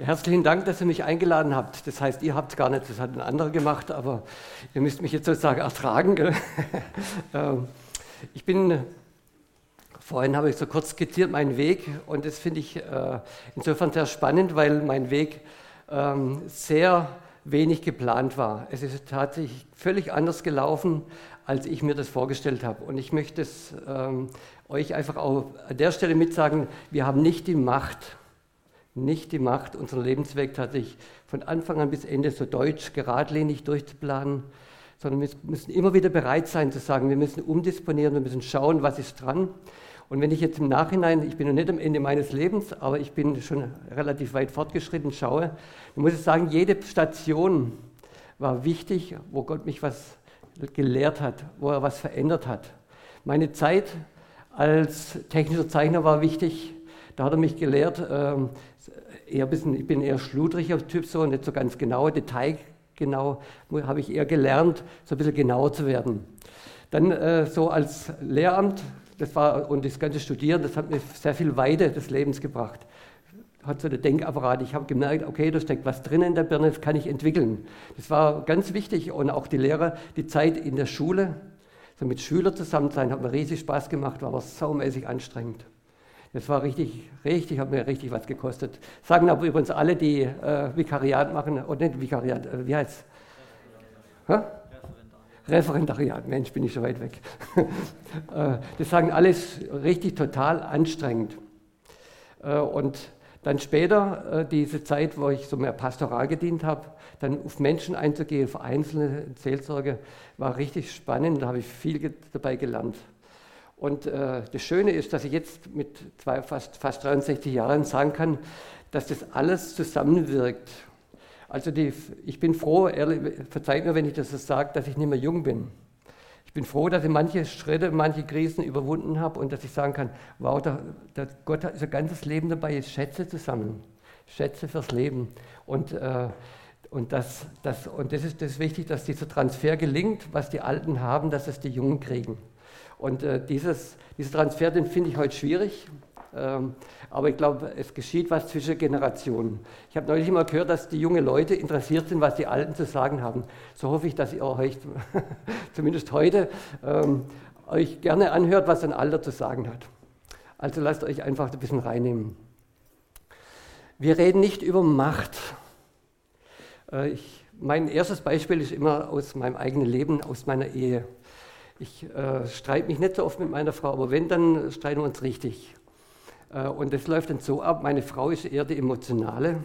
Herzlichen Dank, dass ihr mich eingeladen habt. Das heißt, ihr habt gar nicht, das hat ein anderer gemacht, aber ihr müsst mich jetzt sozusagen ertragen. Ähm, ich bin, vorhin habe ich so kurz skizziert meinen Weg und das finde ich äh, insofern sehr spannend, weil mein Weg ähm, sehr wenig geplant war. Es ist tatsächlich völlig anders gelaufen, als ich mir das vorgestellt habe. Und ich möchte es ähm, euch einfach auch an der Stelle mitsagen, wir haben nicht die Macht, nicht die Macht, unseren Lebensweg tatsächlich von Anfang an bis Ende so deutsch, geradlinig durchzuplanen, sondern wir müssen immer wieder bereit sein zu sagen, wir müssen umdisponieren, wir müssen schauen, was ist dran. Und wenn ich jetzt im Nachhinein, ich bin noch nicht am Ende meines Lebens, aber ich bin schon relativ weit fortgeschritten, schaue, dann muss ich sagen, jede Station war wichtig, wo Gott mich was gelehrt hat, wo er was verändert hat. Meine Zeit als technischer Zeichner war wichtig. Da hat er mich gelehrt, ähm, eher bisschen, ich bin eher schludriger Typ, so nicht so ganz genau, detailgenau, habe ich eher gelernt, so ein bisschen genauer zu werden. Dann äh, so als Lehramt, das war, und das ganze Studieren, das hat mir sehr viel Weite des Lebens gebracht. Hat so der Denkapparat, ich habe gemerkt, okay, da steckt was drin in der Birne, das kann ich entwickeln. Das war ganz wichtig und auch die Lehrer, die Zeit in der Schule, so mit Schülern zusammen sein, hat mir riesig Spaß gemacht, war aber saumäßig anstrengend. Das war richtig, richtig, hat mir richtig was gekostet. Sagen aber übrigens alle, die äh, Vikariat machen, oder nicht Vikariat, äh, wie heißt es? Referendariat. Referendariat, Mensch, bin ich schon weit weg. äh, das sagen alles richtig total anstrengend. Äh, und dann später, äh, diese Zeit, wo ich so mehr pastoral gedient habe, dann auf Menschen einzugehen, auf einzelne Seelsorge, war richtig spannend, da habe ich viel dabei gelernt. Und äh, das Schöne ist, dass ich jetzt mit zwei, fast, fast 63 Jahren sagen kann, dass das alles zusammenwirkt. Also die, ich bin froh, ehrlich, verzeiht mir, wenn ich das so sage, dass ich nicht mehr jung bin. Ich bin froh, dass ich manche Schritte, manche Krisen überwunden habe und dass ich sagen kann, wow, der, der Gott hat sein ganzes Leben dabei, ist Schätze zu sammeln. Schätze fürs Leben. Und, äh, und, das, das, und das ist das wichtig, dass dieser Transfer gelingt, was die Alten haben, dass es die Jungen kriegen. Und äh, dieses, dieser Transfer, den finde ich heute schwierig. Ähm, aber ich glaube, es geschieht was zwischen Generationen. Ich habe neulich immer gehört, dass die jungen Leute interessiert sind, was die Alten zu sagen haben. So hoffe ich, dass ihr euch zumindest heute ähm, euch gerne anhört, was ein Alter zu sagen hat. Also lasst euch einfach ein bisschen reinnehmen. Wir reden nicht über Macht. Äh, ich, mein erstes Beispiel ist immer aus meinem eigenen Leben, aus meiner Ehe. Ich äh, streite mich nicht so oft mit meiner Frau, aber wenn, dann streiten wir uns richtig. Äh, und das läuft dann so ab, meine Frau ist eher die emotionale.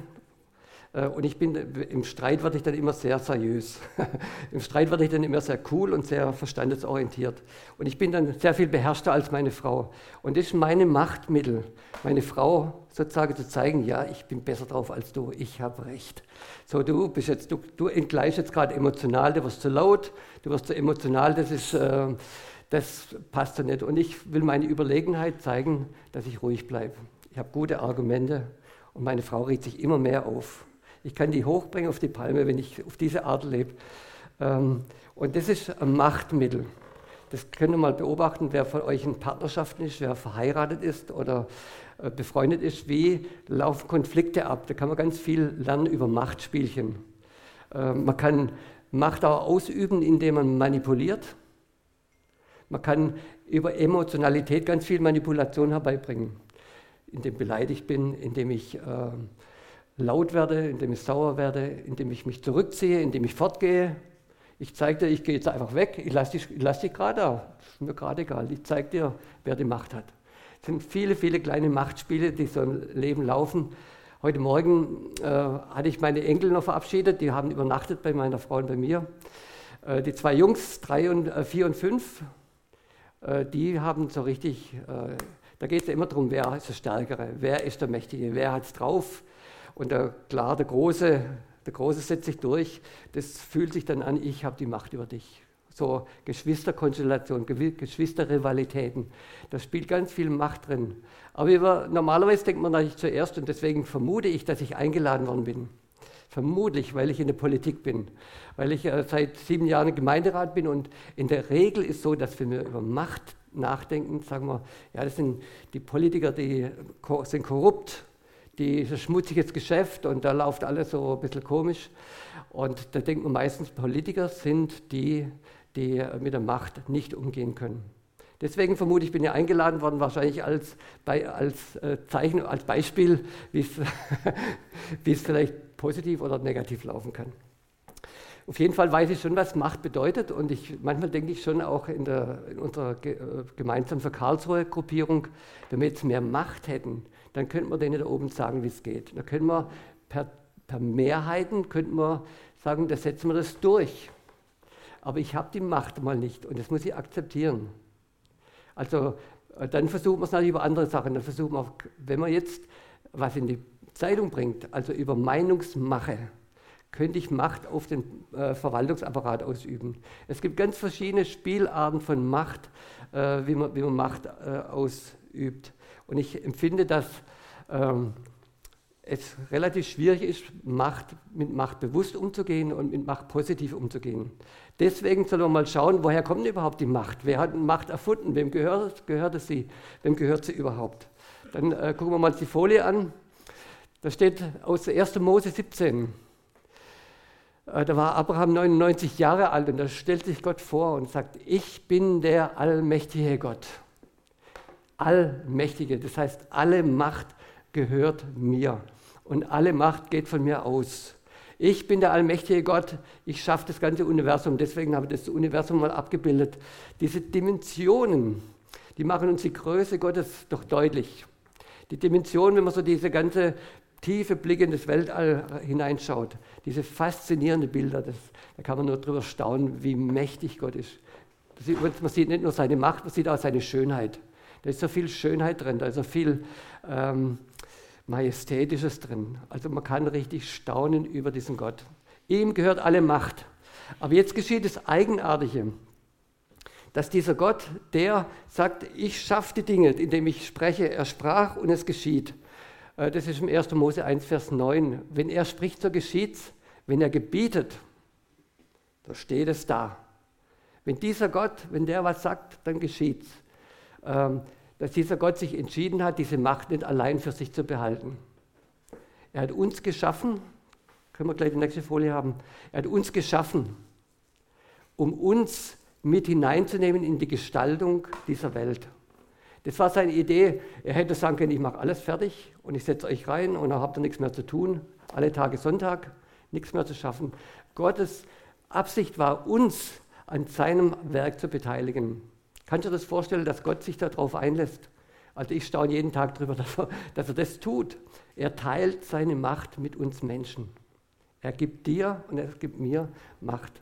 Äh, und ich bin, im Streit werde ich dann immer sehr seriös. Im Streit werde ich dann immer sehr cool und sehr verstandesorientiert. Und ich bin dann sehr viel beherrschter als meine Frau. Und das ist meine Machtmittel, meine Frau sozusagen zu zeigen, ja, ich bin besser drauf als du, ich habe recht. So, du bist jetzt, du, du entgleichst jetzt gerade emotional, du wirst zu laut, du wirst zu emotional, das ist, äh, das passt so nicht. Und ich will meine Überlegenheit zeigen, dass ich ruhig bleibe. Ich habe gute Argumente und meine Frau regt sich immer mehr auf. Ich kann die hochbringen auf die Palme, wenn ich auf diese Art lebe. Ähm, und das ist ein Machtmittel. Das könnt ihr mal beobachten, wer von euch in Partnerschaften ist, wer verheiratet ist oder äh, befreundet ist, wie laufen Konflikte ab. Da kann man ganz viel lernen über Machtspielchen. Ähm, man kann Macht auch ausüben, indem man manipuliert. Man kann über Emotionalität ganz viel Manipulation herbeibringen, indem ich beleidigt bin, indem ich äh, laut werde, indem ich sauer werde, indem ich mich zurückziehe, indem ich fortgehe. Ich zeige dir, ich gehe jetzt einfach weg, ich lasse dich, lass dich gerade da, ist mir gerade egal. Ich zeige dir, wer die Macht hat. Es sind viele, viele kleine Machtspiele, die so im Leben laufen. Heute Morgen äh, hatte ich meine Enkel noch verabschiedet, die haben übernachtet bei meiner Frau und bei mir. Äh, die zwei Jungs, drei und äh, vier und fünf, äh, die haben so richtig, äh, da geht es ja immer darum, wer ist der Stärkere, wer ist der Mächtige, wer hat es drauf. Und der, klar, der Große, der Große setzt sich durch, das fühlt sich dann an, ich habe die Macht über dich so Geschwisterkonstellation, Geschwisterrivalitäten. Da spielt ganz viel Macht drin. Aber über, normalerweise denkt man natürlich zuerst, und deswegen vermute ich, dass ich eingeladen worden bin. Vermutlich, weil ich in der Politik bin, weil ich äh, seit sieben Jahren Gemeinderat bin und in der Regel ist so, dass wir über Macht nachdenken, sagen wir, ja, das sind die Politiker, die sind korrupt, dieses schmutziges Geschäft und da läuft alles so ein bisschen komisch. Und da denkt man meistens, Politiker sind die, die mit der Macht nicht umgehen können. Deswegen vermute ich, bin ja eingeladen worden, wahrscheinlich als, als äh, Zeichen, als Beispiel, wie es vielleicht positiv oder negativ laufen kann. Auf jeden Fall weiß ich schon, was Macht bedeutet und ich, manchmal denke ich schon auch in, der, in unserer äh, gemeinsamen für Karlsruhe Gruppierung, wenn wir jetzt mehr Macht hätten, dann könnten wir denen da oben sagen, wie es geht. Da können wir per, per Mehrheiten, könnten wir sagen, da setzen wir das durch. Aber ich habe die Macht mal nicht und das muss ich akzeptieren. Also äh, dann versuchen wir es natürlich über andere Sachen. Dann versuchen wir, wenn man jetzt was in die Zeitung bringt, also über Meinungsmache, könnte ich Macht auf den äh, Verwaltungsapparat ausüben. Es gibt ganz verschiedene Spielarten von Macht, äh, wie, man, wie man Macht äh, ausübt. Und ich empfinde, dass ähm, es relativ schwierig ist, Macht, mit Macht bewusst umzugehen und mit Macht positiv umzugehen. Deswegen sollen wir mal schauen, woher kommt überhaupt die Macht? Wer hat Macht erfunden? Wem gehört, gehört sie? Wem gehört sie überhaupt? Dann äh, gucken wir mal die Folie an. Da steht aus 1. Mose 17. Äh, da war Abraham 99 Jahre alt und da stellt sich Gott vor und sagt, ich bin der allmächtige Gott. Allmächtige, das heißt, alle Macht gehört mir und alle Macht geht von mir aus. Ich bin der allmächtige Gott, ich schaffe das ganze Universum, deswegen habe ich das Universum mal abgebildet. Diese Dimensionen, die machen uns die Größe Gottes doch deutlich. Die Dimensionen, wenn man so diese ganze tiefe Blick in das Weltall hineinschaut, diese faszinierenden Bilder, das, da kann man nur drüber staunen, wie mächtig Gott ist. Man sieht nicht nur seine Macht, man sieht auch seine Schönheit. Da ist so viel Schönheit drin, da ist so viel ähm, Majestätisches drin. Also man kann richtig staunen über diesen Gott. Ihm gehört alle Macht. Aber jetzt geschieht das Eigenartige, dass dieser Gott, der sagt, ich schaffe die Dinge, indem ich spreche, er sprach und es geschieht. Äh, das ist im 1. Mose 1, Vers 9. Wenn er spricht, so geschieht's. Wenn er gebietet, da steht es da. Wenn dieser Gott, wenn der was sagt, dann geschieht's. Ähm, dass dieser Gott sich entschieden hat, diese Macht nicht allein für sich zu behalten. Er hat uns geschaffen, können wir gleich die nächste Folie haben, er hat uns geschaffen, um uns mit hineinzunehmen in die Gestaltung dieser Welt. Das war seine Idee. Er hätte sagen können, ich mache alles fertig und ich setze euch rein und dann habt ihr nichts mehr zu tun. Alle Tage Sonntag, nichts mehr zu schaffen. Gottes Absicht war, uns an seinem Werk zu beteiligen. Kannst du dir das vorstellen, dass Gott sich darauf einlässt? Also ich staune jeden Tag darüber, dass er, dass er das tut. Er teilt seine Macht mit uns Menschen. Er gibt dir und er gibt mir Macht.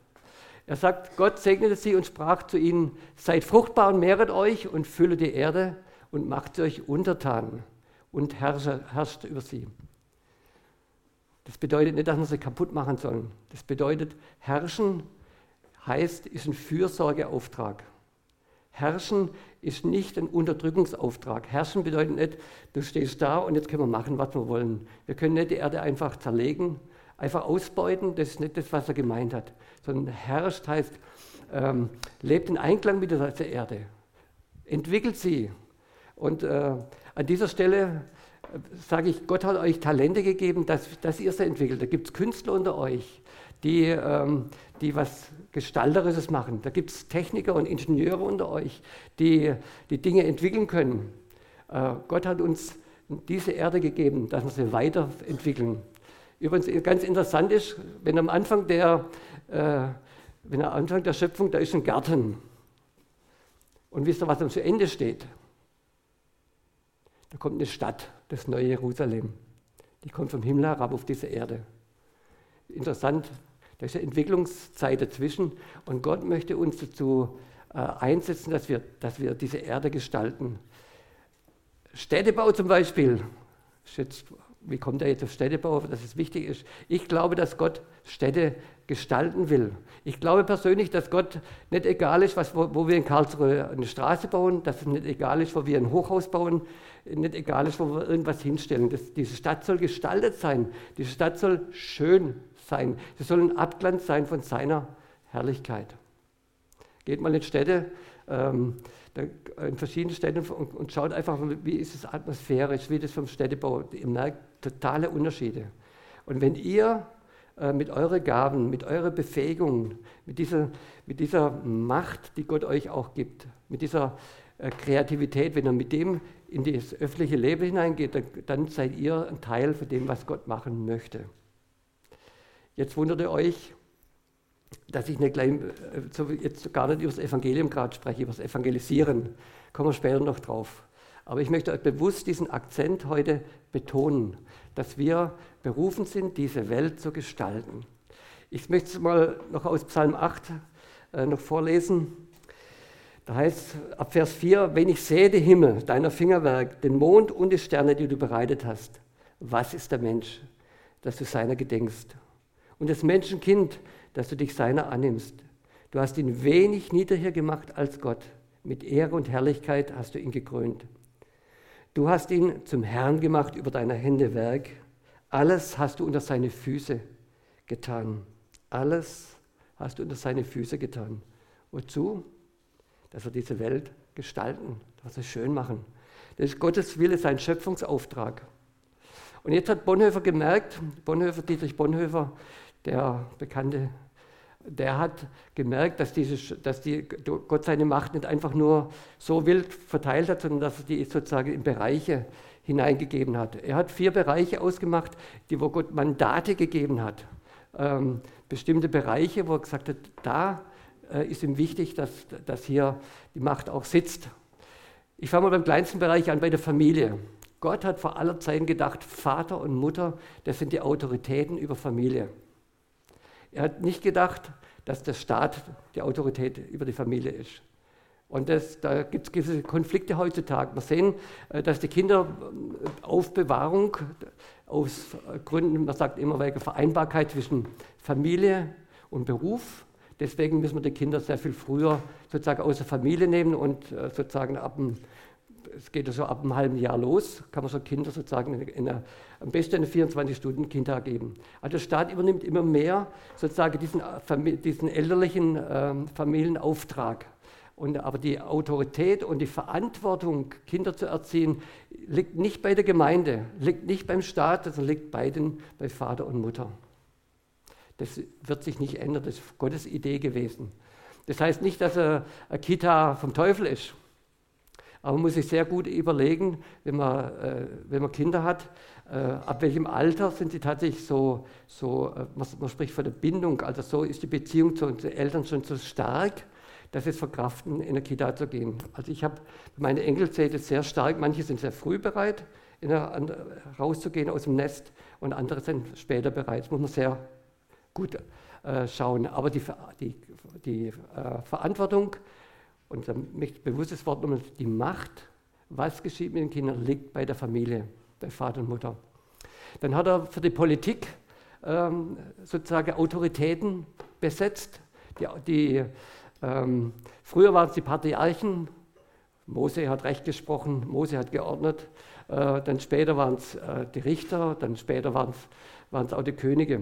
Er sagt, Gott segnete sie und sprach zu ihnen, seid fruchtbar und mehret euch und fülle die Erde und macht euch untertan und herrscht über sie. Das bedeutet nicht, dass wir sie kaputt machen sollen. Das bedeutet, herrschen heißt, ist ein Fürsorgeauftrag. Herrschen ist nicht ein Unterdrückungsauftrag. Herrschen bedeutet nicht, du stehst da und jetzt können wir machen, was wir wollen. Wir können nicht die Erde einfach zerlegen, einfach ausbeuten, das ist nicht das, was er gemeint hat. Sondern herrscht heißt, ähm, lebt in Einklang mit der Erde, entwickelt sie. Und äh, an dieser Stelle äh, sage ich, Gott hat euch Talente gegeben, dass, dass ihr sie entwickelt. Da gibt es Künstler unter euch, die, ähm, die was Gestalterisches machen. Da gibt es Techniker und Ingenieure unter euch, die die Dinge entwickeln können. Äh, Gott hat uns diese Erde gegeben, dass wir sie weiterentwickeln. Übrigens ganz interessant ist, wenn am Anfang der, äh, wenn am Anfang der Schöpfung, da ist ein Garten. Und wisst ihr, was am Ende steht? Da kommt eine Stadt, das neue Jerusalem. Die kommt vom Himmel herab auf diese Erde. Interessant, da ist eine Entwicklungszeit dazwischen und Gott möchte uns dazu äh, einsetzen, dass wir, dass wir diese Erde gestalten. Städtebau zum Beispiel, jetzt, wie kommt er jetzt auf Städtebau, dass es wichtig ist? Ich glaube, dass Gott Städte gestalten will. Ich glaube persönlich, dass Gott nicht egal ist, was, wo, wo wir in Karlsruhe eine Straße bauen, dass es nicht egal ist, wo wir ein Hochhaus bauen, nicht egal ist, wo wir irgendwas hinstellen. Das, diese Stadt soll gestaltet sein. Diese Stadt soll schön sein. Sie sollen Abglanz sein von seiner Herrlichkeit. Geht mal in Städte, ähm, in verschiedenen Städten und, schaut einfach, wie ist es atmosphärisch, wie das vom Städtebau. Ihr merkt totale Unterschiede. Und wenn ihr äh, mit euren Gaben, mit eurer Befähigung, mit dieser, mit dieser Macht, die Gott euch auch gibt, mit dieser äh, Kreativität, wenn ihr mit dem in das öffentliche Leben hineingeht, dann seid ihr ein Teil von dem, was Gott machen möchte. Jetzt wundert ihr euch, dass ich nicht gleich, äh, jetzt gar nicht über das Evangelium gerade spreche, über das Evangelisieren. Kommen wir später noch drauf. Aber ich möchte bewusst diesen Akzent heute betonen, dass wir berufen sind, diese Welt zu gestalten. Ich möchte es mal noch aus Psalm 8 äh, noch vorlesen. Da heißt ab Vers 4, wenn ich sehe den Himmel, deiner Fingerwerk, den Mond und die Sterne, die du bereitet hast, was ist der Mensch, dass du seiner gedenkst? Und das Menschenkind, dass du dich seiner annimmst. Du hast ihn wenig niedriger gemacht als Gott. Mit Ehre und Herrlichkeit hast du ihn gekrönt. Du hast ihn zum Herrn gemacht über deine Hände Werk. Alles hast du unter seine Füße getan. Alles hast du unter seine Füße getan. Wozu? Dass wir diese Welt gestalten, dass wir schön machen. Das ist Gottes Wille, sein Schöpfungsauftrag. Und jetzt hat Bonhoeffer gemerkt, Bonhoeffer, Dietrich Bonhoeffer, der bekannte der hat gemerkt, dass, diese, dass die, Gott seine Macht nicht einfach nur so wild verteilt hat, sondern dass er die sozusagen in Bereiche hineingegeben hat. Er hat vier Bereiche ausgemacht, die, wo Gott Mandate gegeben hat. Ähm, bestimmte Bereiche, wo er gesagt hat, da äh, ist ihm wichtig, dass, dass hier die Macht auch sitzt. Ich fange mal beim kleinsten Bereich an, bei der Familie. Gott hat vor aller Zeit gedacht, Vater und Mutter, das sind die Autoritäten über Familie. Er hat nicht gedacht, dass der Staat die Autorität über die Familie ist. Und das, da gibt es gewisse Konflikte heutzutage. Wir sehen, äh, dass die Kinder äh, Aufbewahrung aus Gründen, man sagt immer wegen Vereinbarkeit zwischen Familie und Beruf. Deswegen müssen wir die Kinder sehr viel früher sozusagen aus der Familie nehmen und äh, sozusagen ab es geht so ab einem halben Jahr los, kann man so Kinder sozusagen in einer, am besten eine 24-Stunden-Kindtag geben. Also der Staat übernimmt immer mehr sozusagen diesen, äh, diesen elterlichen äh, Familienauftrag. Und, aber die Autorität und die Verantwortung, Kinder zu erziehen, liegt nicht bei der Gemeinde, liegt nicht beim Staat, sondern liegt bei, den, bei Vater und Mutter. Das wird sich nicht ändern, das ist Gottes Idee gewesen. Das heißt nicht, dass eine Kita vom Teufel ist. Aber man muss sich sehr gut überlegen, wenn man, äh, wenn man Kinder hat, äh, ab welchem Alter sind sie tatsächlich so, so äh, man, man, spricht von der Bindung, also so ist die Beziehung zu den Eltern schon so stark, dass es verkraften, in der Kita zu gehen. Also ich habe meine Enkel sehe sehr stark, manche sind sehr früh bereit, der, rauszugehen aus dem Nest und andere sind später bereit. Das muss man sehr gut äh, schauen. Aber die, die, die äh, Verantwortung ich bewusstes Wort nochmal, die Macht, was geschieht mit den Kindern, liegt bei der Familie, bei Vater und Mutter. Dann hat er für die Politik ähm, sozusagen Autoritäten besetzt. Die, die ähm, früher waren es die Patriarchen, Mose hat Recht gesprochen, Mose hat geordnet, äh, dann später waren es äh, die Richter, dann später waren es auch die Könige.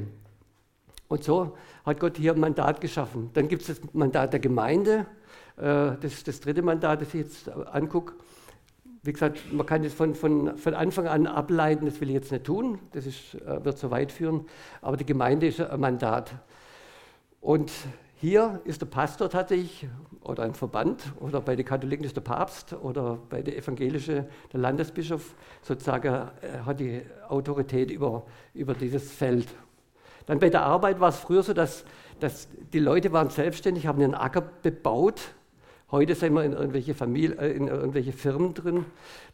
Und so hat Gott hier ein Mandat geschaffen. Dann gibt es das Mandat der Gemeinde, das ist das dritte Mandat, das ich jetzt angucke. Wie gesagt, man kann das von, von, von Anfang an ableiten, das will ich jetzt nicht tun, das ist, äh, wird zu weit führen, aber die Gemeinde ist ein Mandat. Und hier ist der Pastor tatsächlich, oder ein Verband, oder bei den Katholiken ist der Papst, oder bei den Evangelischen der Landesbischof, sozusagen äh, hat die Autorität über, über dieses Feld. Dann bei der Arbeit war es früher so, dass, dass die Leute waren selbstständig, haben einen Acker bebaut Heute sind wir in irgendwelche, Familie, äh, in irgendwelche Firmen drin.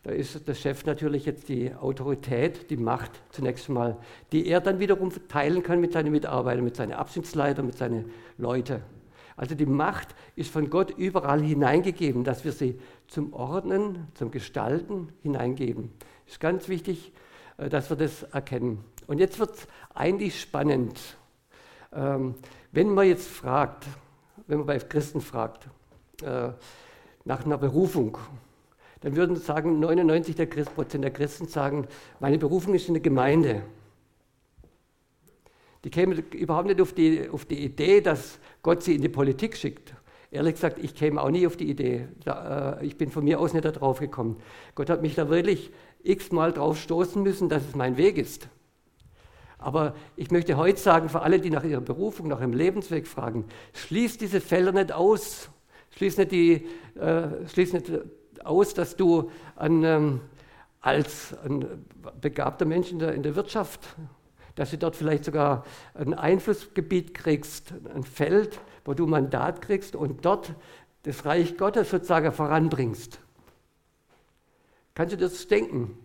Da ist der Chef natürlich jetzt die Autorität, die Macht zunächst mal, die er dann wiederum teilen kann mit seinen Mitarbeitern, mit seinen Abschnittsleitern, mit seinen Leuten. Also die Macht ist von Gott überall hineingegeben, dass wir sie zum Ordnen, zum Gestalten hineingeben. Ist ganz wichtig, äh, dass wir das erkennen. Und jetzt wird es eigentlich spannend. Ähm, wenn man jetzt fragt, wenn man bei Christen fragt, äh, nach einer Berufung, dann würden sagen 99 der Prozent der Christen sagen, meine Berufung ist in der Gemeinde. Die kämen überhaupt nicht auf die, auf die Idee, dass Gott sie in die Politik schickt. Ehrlich gesagt, ich käme auch nie auf die Idee. Da, äh, ich bin von mir aus nicht darauf gekommen. Gott hat mich da wirklich x-mal drauf stoßen müssen, dass es mein Weg ist. Aber ich möchte heute sagen, für alle, die nach ihrer Berufung, nach ihrem Lebensweg fragen, schließ diese Felder nicht aus. Schließ nicht, die, äh, schließ nicht aus, dass du an, ähm, als ein begabter Mensch in der, in der Wirtschaft, dass du dort vielleicht sogar ein Einflussgebiet kriegst, ein Feld, wo du Mandat kriegst und dort das Reich Gottes sozusagen voranbringst. Kannst du das denken?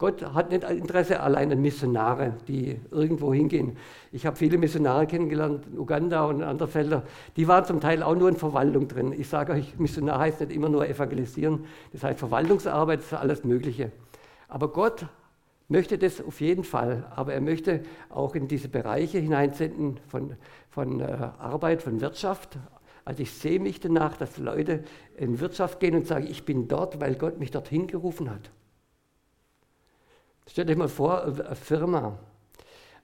Gott hat nicht Interesse allein an Missionare, die irgendwo hingehen. Ich habe viele Missionare kennengelernt, in Uganda und in anderen Feldern. Die waren zum Teil auch nur in Verwaltung drin. Ich sage euch, Missionar heißt nicht immer nur evangelisieren. Das heißt Verwaltungsarbeit, ist alles Mögliche. Aber Gott möchte das auf jeden Fall. Aber er möchte auch in diese Bereiche hineinsenden von, von äh, Arbeit, von Wirtschaft. Also ich sehe mich danach, dass Leute in Wirtschaft gehen und sagen, ich bin dort, weil Gott mich dorthin gerufen hat. Stell dir mal vor, eine Firma.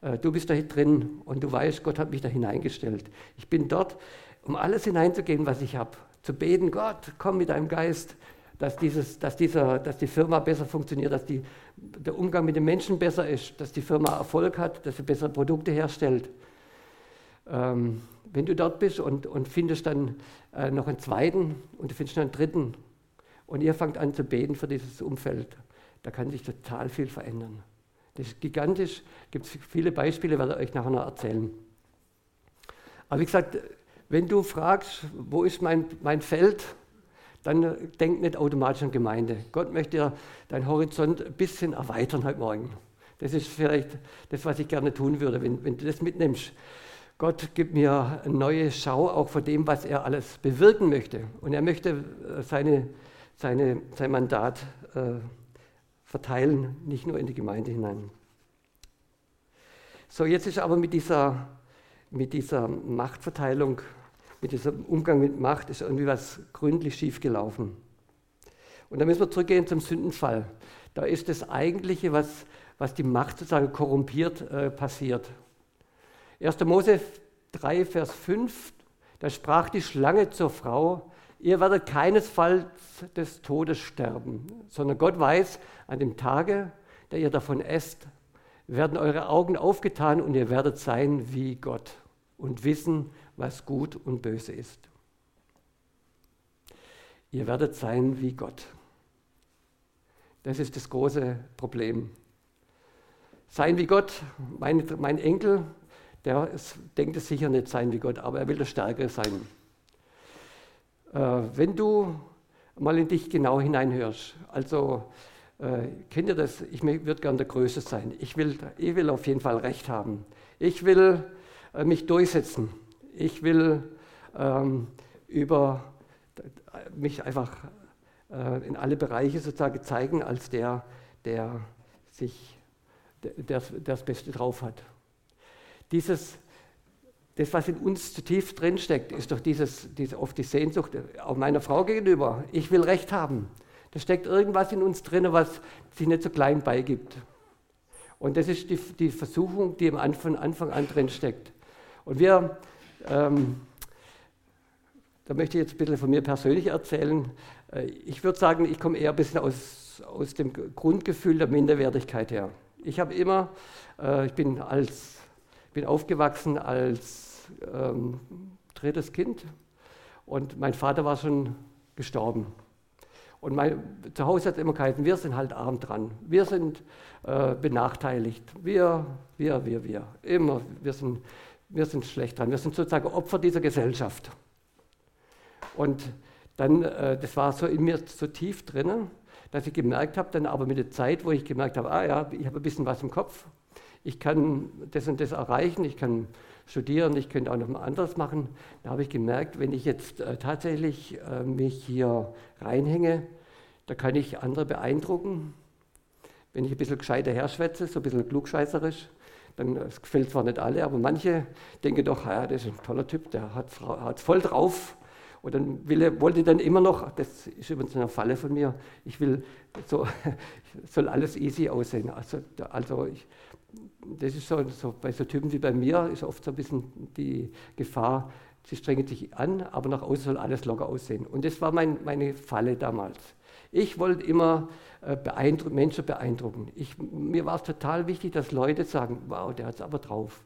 Äh, du bist da drin und du weißt, Gott hat mich da hineingestellt. Ich bin dort, um alles hineinzugehen, was ich habe. Zu beten, Gott, komm mit deinem Geist, dass, dieses, dass, dieser, dass die Firma besser funktioniert, dass die, der Umgang mit den Menschen besser ist, dass die Firma Erfolg hat, dass sie bessere Produkte herstellt. Ähm, wenn du dort bist und, und findest dann äh, noch einen zweiten und du findest noch einen dritten und ihr fangt an zu beten für dieses Umfeld, da kann sich total viel verändern. Das ist gigantisch, gibt es viele Beispiele, werde ich euch nachher noch erzählen. Aber wie gesagt, wenn du fragst, wo ist mein, mein Feld, dann denk nicht automatisch an Gemeinde. Gott möchte deinen Horizont ein bisschen erweitern heute Morgen. Das ist vielleicht das, was ich gerne tun würde, wenn, wenn du das mitnimmst. Gott gibt mir eine neue Schau auch von dem, was er alles bewirken möchte. Und er möchte äh, seine, seine, sein Mandat äh, verteilen, nicht nur in die Gemeinde hinein. So, jetzt ist aber mit dieser, mit dieser Machtverteilung, mit diesem Umgang mit Macht, ist irgendwie was gründlich schiefgelaufen. Und da müssen wir zurückgehen zum Sündenfall. Da ist das Eigentliche, was, was die Macht sozusagen korrumpiert, äh, passiert. 1. Mose 3, Vers 5, da sprach die Schlange zur Frau, ihr werdet keinesfalls des Todes sterben, sondern Gott weiß, an dem Tage, da ihr davon esst, werden eure Augen aufgetan und ihr werdet sein wie Gott und wissen, was gut und böse ist. Ihr werdet sein wie Gott. Das ist das große Problem. Sein wie Gott, mein, mein Enkel, der ist, denkt es sicher nicht sein wie Gott, aber er will der Stärkere sein. Äh, wenn du mal in dich genau hineinhörst, also äh, kennt ihr das? Ich würde gern der Größte sein. Ich will, ich will auf jeden Fall Recht haben. Ich will äh, mich durchsetzen. Ich will ähm, über mich einfach äh, in alle Bereiche sozusagen zeigen als der, der sich, der, der das Beste drauf hat. Dieses das, was in uns zutiefst tief drinsteckt, ist doch dieses, diese, oft die Sehnsucht, auch meiner Frau gegenüber. Ich will Recht haben. Da steckt irgendwas in uns drin, was sich nicht so klein beigibt. Und das ist die, die Versuchung, die am von Anfang an drin steckt. Und wir, ähm, da möchte ich jetzt ein bisschen von mir persönlich erzählen. Äh, ich würde sagen, ich komme eher ein bisschen aus, aus dem Grundgefühl der Minderwertigkeit her. Ich habe immer, äh, ich bin als bin aufgewachsen als ähm, drittes Kind und mein Vater war schon gestorben. Und mein, zu Hause hat es immer geheißen, wir sind halt arm dran, wir sind äh, benachteiligt, wir, wir, wir, wir, immer, wir sind, wir sind schlecht dran, wir sind sozusagen Opfer dieser Gesellschaft. Und dann, äh, das war so in mir so tief drinnen, dass ich gemerkt habe, dann aber mit der Zeit, wo ich gemerkt habe, ah ja, ich habe ein bisschen was im Kopf, ich kann das und das erreichen, ich kann studieren, ich könnte auch noch mal anderes machen. Da habe ich gemerkt, wenn ich jetzt äh, tatsächlich äh, mich hier reinhänge, da kann ich andere beeindrucken. Wenn ich ein bisschen gescheiter herschwätze, so ein bisschen klugscheißerisch, dann es gefällt zwar nicht alle, aber manche denken doch, ja, das ist ein toller Typ, der hat es voll drauf. Und dann will, wollte dann immer noch, das ist übrigens eine Falle von mir, ich will, so, soll alles easy aussehen. Also, also ich, das ist so, so, bei so Typen wie bei mir ist oft so ein bisschen die Gefahr, sie strengen sich an, aber nach außen soll alles locker aussehen. Und das war mein, meine Falle damals. Ich wollte immer äh, beeindruck Menschen beeindrucken. Ich, mir war es total wichtig, dass Leute sagen, wow, der hat es aber drauf.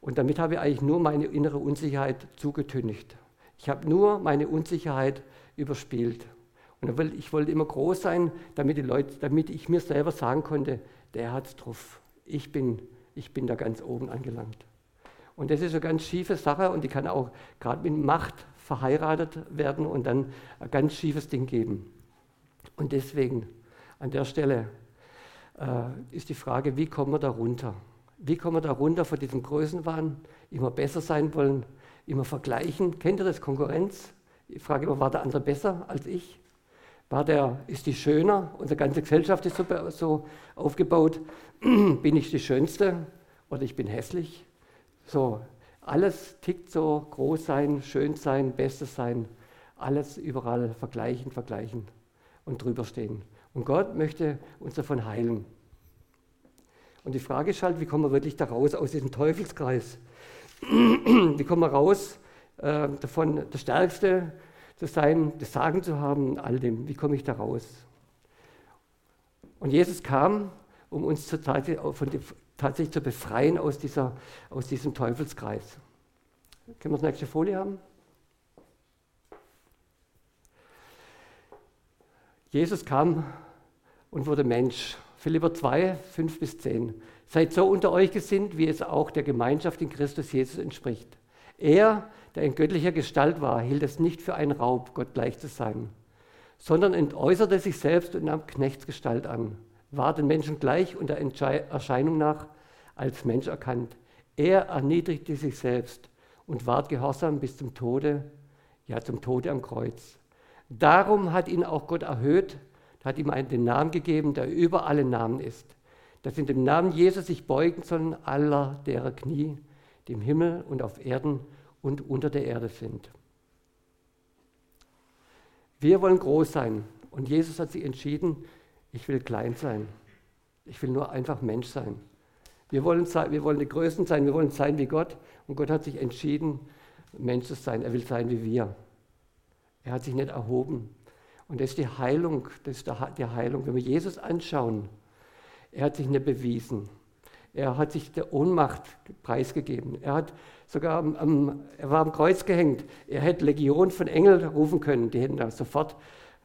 Und damit habe ich eigentlich nur meine innere Unsicherheit zugetüncht. Ich habe nur meine Unsicherheit überspielt. Und ich wollte immer groß sein, damit, die Leute, damit ich mir selber sagen konnte, der hat es drauf. Ich bin, ich bin da ganz oben angelangt. Und das ist eine ganz schiefe Sache und die kann auch gerade mit Macht verheiratet werden und dann ein ganz schiefes Ding geben. Und deswegen an der Stelle äh, ist die Frage, wie kommen wir da runter? Wie kommen wir da runter von diesem Größenwahn, immer besser sein wollen, immer vergleichen? Kennt ihr das, Konkurrenz? Ich frage immer, war der andere besser als ich? War der, ist die schöner? Unsere ganze Gesellschaft ist so, so aufgebaut. bin ich die Schönste oder ich bin hässlich? So, alles tickt so, groß sein, schön sein, bestes sein, alles überall vergleichen, vergleichen und drüber stehen. Und Gott möchte uns davon heilen. Und die Frage ist halt, wie kommen wir wirklich da raus aus diesem Teufelskreis? wie kommen wir raus äh, davon, der Stärkste zu sein, das Sagen zu haben, all dem? Wie komme ich da raus? Und Jesus kam, um uns zu, von, tatsächlich zu befreien aus, dieser, aus diesem Teufelskreis. Können wir das nächste Folie haben? Jesus kam und wurde Mensch. Philipper 2, 5 bis 10. Seid so unter euch gesinnt, wie es auch der Gemeinschaft in Christus Jesus entspricht. Er, der in göttlicher Gestalt war, hielt es nicht für einen Raub, Gott gleich zu sein, sondern entäußerte sich selbst und nahm Knechtsgestalt an, war den Menschen gleich und der Erscheinung nach als Mensch erkannt. Er erniedrigte sich selbst und ward gehorsam bis zum Tode, ja zum Tode am Kreuz. Darum hat ihn auch Gott erhöht, hat ihm einen, den Namen gegeben, der über alle Namen ist, dass in dem Namen Jesus sich beugen sollen aller derer Knie, die im Himmel und auf Erden und unter der Erde sind. Wir wollen groß sein und Jesus hat sich entschieden, ich will klein sein. Ich will nur einfach Mensch sein. Wir wollen, wir wollen die Größten sein, wir wollen sein wie Gott und Gott hat sich entschieden, Mensch zu sein. Er will sein wie wir. Er hat sich nicht erhoben. Und das ist die Heilung, das ist die Heilung. Wenn wir Jesus anschauen, er hat sich nicht bewiesen. Er hat sich der Ohnmacht preisgegeben. Er hat sogar am, am, er war am Kreuz gehängt. Er hätte Legion von Engeln rufen können. Die hätten ihn sofort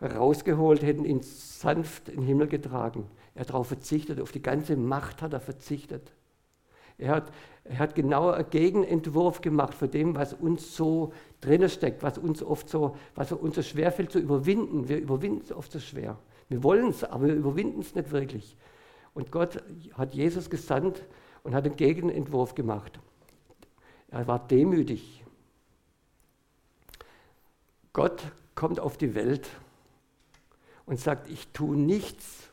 rausgeholt, hätten ihn sanft in den Himmel getragen. Er hat darauf verzichtet, auf die ganze Macht hat er verzichtet. Er hat, er hat genau einen Gegenentwurf gemacht von dem, was uns so drin steckt, was uns oft so, was uns so schwer fällt zu überwinden. Wir überwinden es oft so schwer. Wir wollen es, aber wir überwinden es nicht wirklich. Und Gott hat Jesus gesandt und hat einen Gegenentwurf gemacht. Er war demütig. Gott kommt auf die Welt und sagt, ich tue nichts,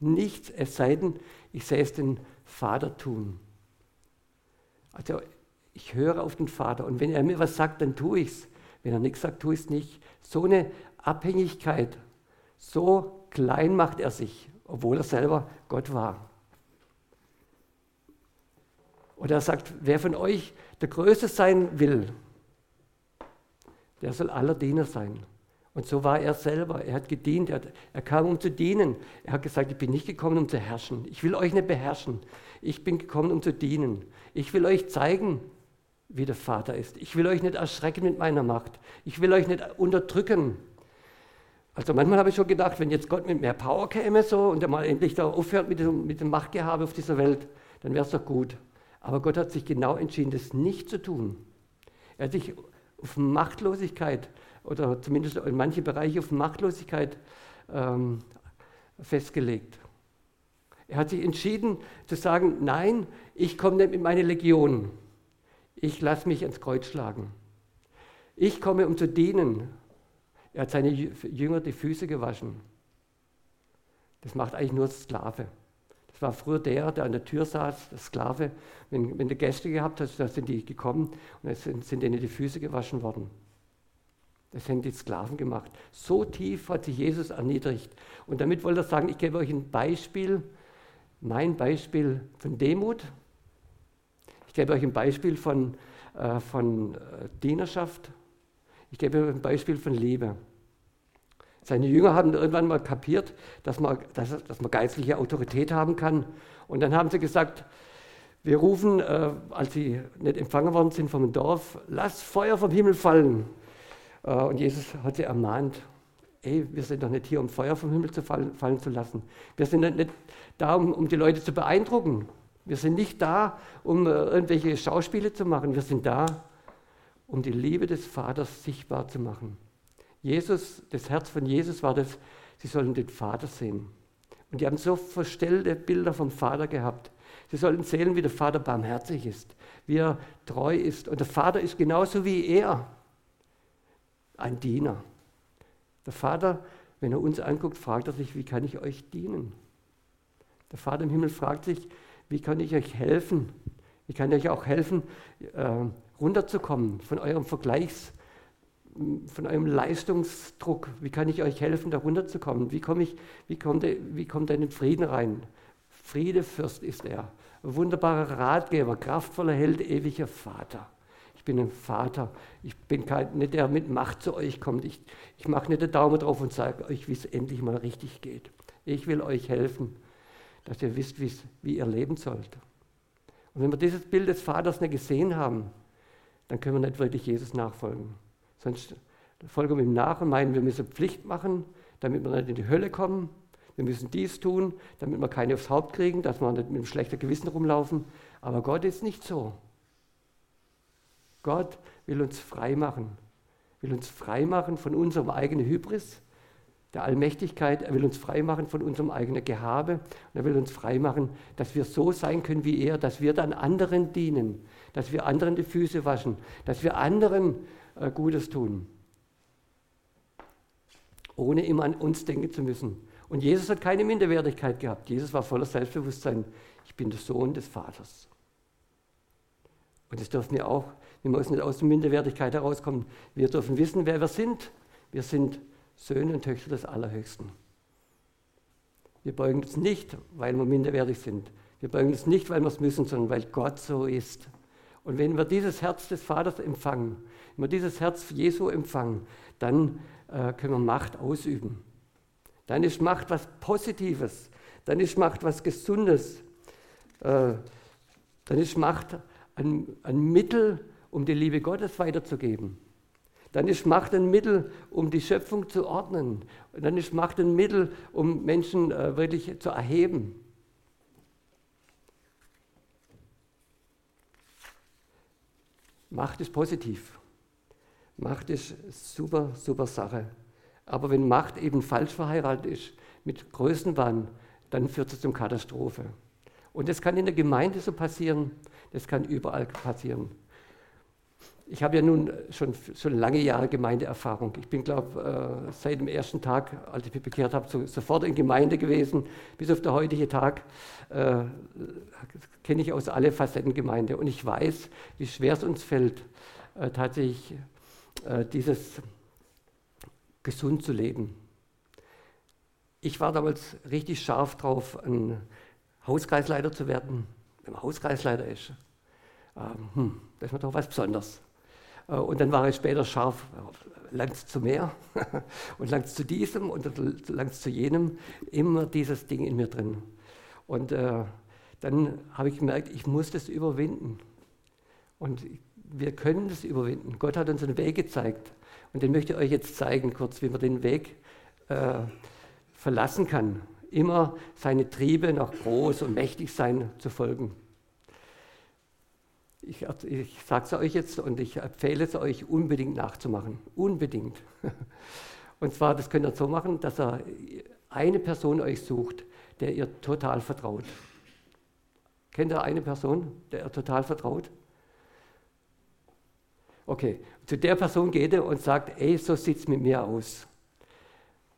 nichts, es sei denn, ich sehe es den Vater tun. Also ich höre auf den Vater und wenn er mir was sagt, dann tue ich es. Wenn er nichts sagt, tue ich es nicht. So eine Abhängigkeit, so klein macht er sich, obwohl er selber Gott war. Und er sagt, wer von euch der Größte sein will, der soll aller Diener sein. Und so war er selber. Er hat gedient. Er, hat, er, kam, um zu dienen. Er hat gesagt, ich bin nicht gekommen, um zu herrschen. Ich will euch nicht beherrschen. Ich bin gekommen, um zu dienen. Ich will euch zeigen, wie der Vater ist. Ich will euch nicht erschrecken mit meiner Macht. Ich will euch nicht unterdrücken. Also manchmal habe ich schon gedacht, wenn jetzt Gott mit mehr Power käme so und er mal endlich da aufhört mit dem, mit dem Machtgehabe auf dieser Welt, dann wäre es doch gut. Aber Gott hat sich genau entschieden, das nicht zu tun. Er hat sich auf Machtlosigkeit oder zumindest in manche Bereiche auf Machtlosigkeit ähm, festgelegt. Er hat sich entschieden zu sagen, nein, ich komme nicht mit meiner Legion. Ich lasse mich ins Kreuz schlagen. Ich komme, um zu dienen. Er hat seine Jünger die Füße gewaschen. Das macht eigentlich nur Sklave. Das war früher der, der an der Tür saß, der Sklave. Wenn, wenn du Gäste gehabt hast, dann sind die gekommen und dann sind, sind denen die Füße gewaschen worden. Das haben die Sklaven gemacht. So tief hat sich Jesus erniedrigt. Und damit wollte er sagen, ich gebe euch ein Beispiel, mein Beispiel von Demut. Ich gebe euch ein Beispiel von äh, von äh, Dienerschaft. Ich gebe ein Beispiel von Liebe. Seine Jünger haben irgendwann mal kapiert, dass man, dass, dass man geistliche Autorität haben kann. Und dann haben sie gesagt, wir rufen, äh, als sie nicht empfangen worden sind vom Dorf, lass Feuer vom Himmel fallen. Äh, und Jesus hat sie ermahnt, ey, wir sind doch nicht hier, um Feuer vom Himmel zu fallen, fallen zu lassen. Wir sind nicht da, um, um, die Leute zu beeindrucken. Wir sind nicht da, um äh, irgendwelche Schauspiele zu machen. Wir sind da, um die Liebe des Vaters sichtbar zu machen. Jesus, das Herz von Jesus war das, sie sollen den Vater sehen. Und die haben so verstellte Bilder vom Vater gehabt. Sie sollen sehen, wie der Vater barmherzig ist, wie er treu ist. Und der Vater ist genauso wie er ein Diener. Der Vater, wenn er uns anguckt, fragt er sich, wie kann ich euch dienen? Der Vater im Himmel fragt sich, wie kann ich euch helfen? Wie kann ich euch auch helfen, äh, runterzukommen von eurem Vergleichs, von eurem Leistungsdruck? Wie kann ich euch helfen, da runterzukommen? Wie, komme ich, wie, kommt, wie kommt er in den Frieden rein? Friedefürst ist er, ein wunderbarer Ratgeber, kraftvoller Held, ewiger Vater. Ich bin ein Vater. Ich bin kein, nicht der mit Macht zu euch kommt. Ich, ich mache nicht den Daumen drauf und sage euch, wie es endlich mal richtig geht. Ich will euch helfen, dass ihr wisst, wie ihr leben sollt. Und wenn wir dieses Bild des Vaters nicht gesehen haben, dann können wir nicht wirklich Jesus nachfolgen. Sonst folgen wir ihm nach und meinen, wir müssen Pflicht machen, damit wir nicht in die Hölle kommen. Wir müssen dies tun, damit wir keine aufs Haupt kriegen, dass wir nicht mit einem schlechten Gewissen rumlaufen. Aber Gott ist nicht so. Gott will uns frei machen, will uns frei machen von unserem eigenen Hybris, der Allmächtigkeit. Er will uns frei machen von unserem eigenen Gehabe. Und er will uns frei machen, dass wir so sein können wie er, dass wir dann anderen dienen, dass wir anderen die Füße waschen, dass wir anderen äh, Gutes tun, ohne immer an uns denken zu müssen. Und Jesus hat keine Minderwertigkeit gehabt. Jesus war voller Selbstbewusstsein. Ich bin der Sohn des Vaters. Und das dürfen wir auch wir müssen nicht aus der Minderwertigkeit herauskommen. Wir dürfen wissen, wer wir sind. Wir sind Söhne und Töchter des Allerhöchsten. Wir beugen uns nicht, weil wir minderwertig sind. Wir beugen uns nicht, weil wir es müssen, sondern weil Gott so ist. Und wenn wir dieses Herz des Vaters empfangen, wenn wir dieses Herz Jesu empfangen, dann äh, können wir Macht ausüben. Dann ist Macht was Positives. Dann ist Macht was Gesundes. Äh, dann ist Macht ein, ein Mittel, um die Liebe Gottes weiterzugeben. Dann ist Macht ein Mittel, um die Schöpfung zu ordnen. Und dann ist Macht ein Mittel, um Menschen äh, wirklich zu erheben. Macht ist positiv. Macht ist super, super Sache. Aber wenn Macht eben falsch verheiratet ist, mit Größenwahn, dann führt es zum Katastrophe. Und das kann in der Gemeinde so passieren, das kann überall passieren ich habe ja nun schon, schon lange Jahre Gemeindeerfahrung. Ich bin, glaube äh, seit dem ersten Tag, als ich mich bekehrt habe, so, sofort in Gemeinde gewesen. Bis auf den heutigen Tag äh, kenne ich aus alle Facetten Gemeinde. Und ich weiß, wie schwer es uns fällt, äh, tatsächlich dieses gesund zu leben. Ich war damals richtig scharf drauf, ein Hauskreisleiter zu werden. Wenn man Hauskreisleiter ist, ähm, hm, das ist doch was Besonderes. Äh, und dann war ich später scharf, langs zu mehr und langs zu diesem und langs zu jenem, immer dieses Ding in mir drin. Und äh, dann habe ich gemerkt, ich muss das überwinden. Und wir können das überwinden. Gott hat uns einen Weg gezeigt. Und den möchte ich euch jetzt zeigen, kurz, wie man den Weg äh, verlassen kann. Immer seine Triebe nach groß und mächtig sein zu folgen. Ich, ich sage es euch jetzt und ich empfehle es euch unbedingt nachzumachen. Unbedingt. Und zwar, das könnt ihr so machen, dass ihr eine Person euch sucht, der ihr total vertraut. Kennt ihr eine Person, der ihr total vertraut? Okay, zu der Person geht ihr und sagt, ey, so sieht es mit mir aus.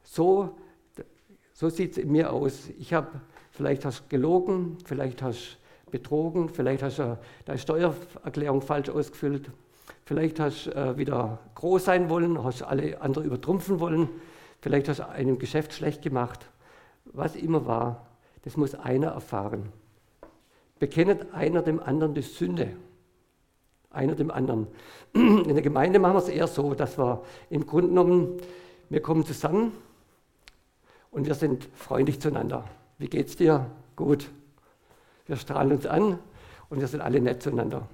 So, so sieht es in mir aus. Ich habe, vielleicht hast du gelogen, vielleicht hast du betrogen, vielleicht hast du deine Steuererklärung falsch ausgefüllt, vielleicht hast du äh, wieder groß sein wollen, hast alle anderen übertrumpfen wollen, vielleicht hast du einem Geschäft schlecht gemacht. Was immer war, das muss einer erfahren. Bekennet einer dem anderen die Sünde. einer dem anderen. In der Gemeinde machen wir es eher so, dass wir im Grunde genommen, wir kommen zusammen und wir sind freundlich zueinander. Wie geht's dir? Gut. Wir strahlen uns an und wir sind alle nett zueinander.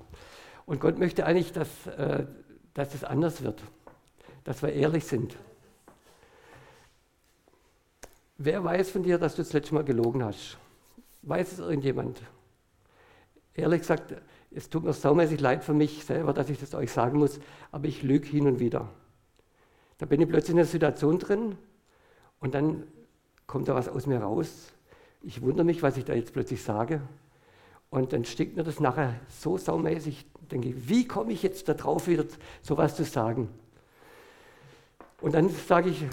Und Gott möchte eigentlich, dass, äh, dass es anders wird, dass wir ehrlich sind. Wer weiß von dir, dass du das letzte Mal gelogen hast? Weiß es irgendjemand? Ehrlich gesagt, es tut mir saumäßig leid für mich selber, dass ich das euch sagen muss, aber ich lüge hin und wieder. Da bin ich plötzlich in einer Situation drin und dann kommt da was aus mir raus. Ich wundere mich, was ich da jetzt plötzlich sage. Und dann stickt mir das nachher so saumäßig, denke ich, wie komme ich jetzt darauf, wieder sowas zu sagen? Und dann sage ich,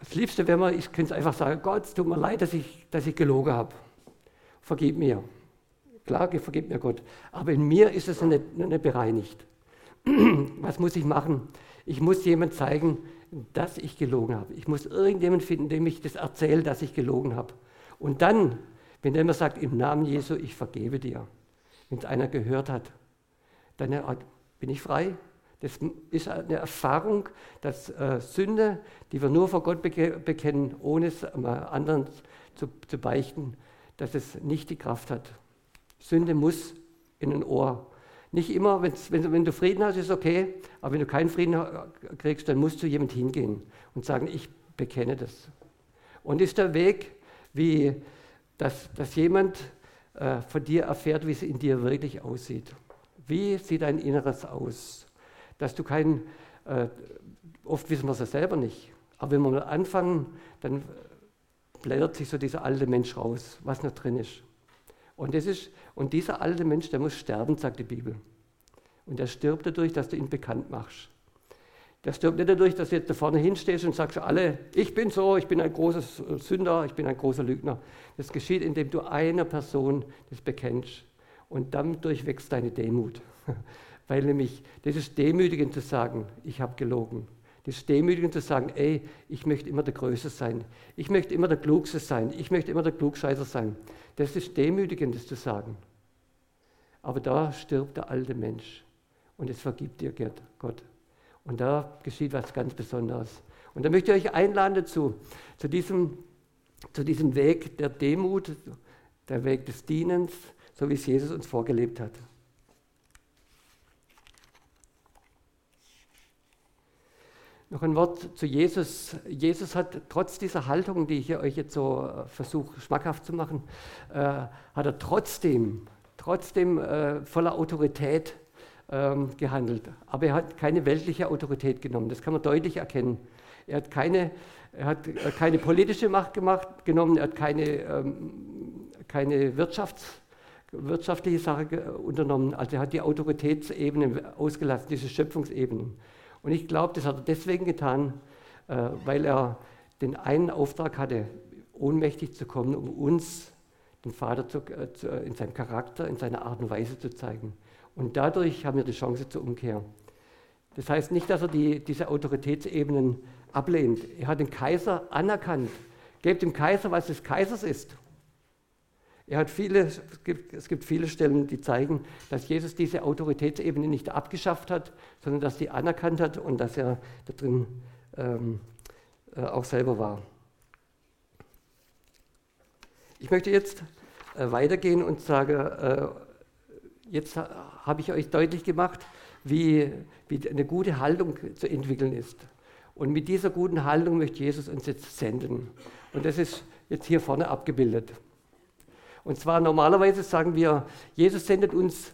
das Liebste wäre mir, ich könnte einfach sagen, Gott, es tut mir leid, dass ich, dass ich gelogen habe. Vergib mir. Klar, vergib mir Gott. Aber in mir ist es nicht, nicht bereinigt. Was muss ich machen? Ich muss jemand zeigen, dass ich gelogen habe. Ich muss irgendjemand finden, dem ich das erzähle, dass ich gelogen habe. Und dann, wenn immer sagt, im Namen Jesu, ich vergebe dir, wenn es einer gehört hat, dann bin ich frei. Das ist eine Erfahrung, dass äh, Sünde, die wir nur vor Gott bekennen, ohne es anderen zu, zu beichten, dass es nicht die Kraft hat. Sünde muss in ein Ohr. Nicht immer, wenn, wenn du Frieden hast, ist okay, aber wenn du keinen Frieden kriegst, dann musst du jemand hingehen und sagen, ich bekenne das. Und ist der Weg, wie dass, dass jemand äh, von dir erfährt, wie es in dir wirklich aussieht. Wie sieht dein Inneres aus? Dass du kein, äh, oft wissen wir es ja selber nicht, aber wenn wir mal anfangen, dann blättert sich so dieser alte Mensch raus, was noch drin ist. Und, das ist, und dieser alte Mensch, der muss sterben, sagt die Bibel. Und der stirbt dadurch, dass du ihn bekannt machst. Der stirbt nicht dadurch, dass du jetzt da vorne hinstehst und sagst alle, ich bin so, ich bin ein großer Sünder, ich bin ein großer Lügner. Das geschieht, indem du einer Person das bekennst. Und dadurch wächst deine Demut. Weil nämlich, das ist demütigend zu sagen, ich habe gelogen. Das ist demütigend zu sagen, ey, ich möchte immer der Größte sein. Ich möchte immer der Klugste sein. Ich möchte immer der Klugscheißer sein. Das ist demütigend, das zu sagen. Aber da stirbt der alte Mensch. Und es vergibt dir Gott. Und da geschieht was ganz Besonderes. Und da möchte ich euch einladen dazu, zu diesem, zu diesem Weg der Demut, der Weg des Dienens, so wie es Jesus uns vorgelebt hat. Noch ein Wort zu Jesus. Jesus hat trotz dieser Haltung, die ich euch jetzt so äh, versuche schmackhaft zu machen, äh, hat er trotzdem, trotzdem äh, voller Autorität ähm, gehandelt. Aber er hat keine weltliche Autorität genommen. Das kann man deutlich erkennen. Er hat keine, er hat äh, keine politische Macht gemacht, genommen, er hat keine, ähm, keine Wirtschafts, wirtschaftliche Sache unternommen. Also er hat die Autoritätsebene ausgelassen, diese Schöpfungsebene. Und ich glaube, das hat er deswegen getan, äh, weil er den einen Auftrag hatte, ohnmächtig zu kommen, um uns den Vater zu, äh, zu, in seinem Charakter, in seiner Art und Weise zu zeigen. Und dadurch haben wir die Chance zur Umkehr. Das heißt nicht, dass er die, diese Autoritätsebenen ablehnt. Er hat den Kaiser anerkannt. Gebt dem Kaiser, was des Kaisers ist. Er hat viele, es gibt, es gibt viele Stellen, die zeigen, dass Jesus diese Autoritätsebene nicht abgeschafft hat, sondern dass sie anerkannt hat und dass er da drin ähm, äh, auch selber war. Ich möchte jetzt äh, weitergehen und sage, äh, jetzt habe ich euch deutlich gemacht, wie, wie eine gute Haltung zu entwickeln ist. Und mit dieser guten Haltung möchte Jesus uns jetzt senden. Und das ist jetzt hier vorne abgebildet. Und zwar normalerweise sagen wir, Jesus sendet uns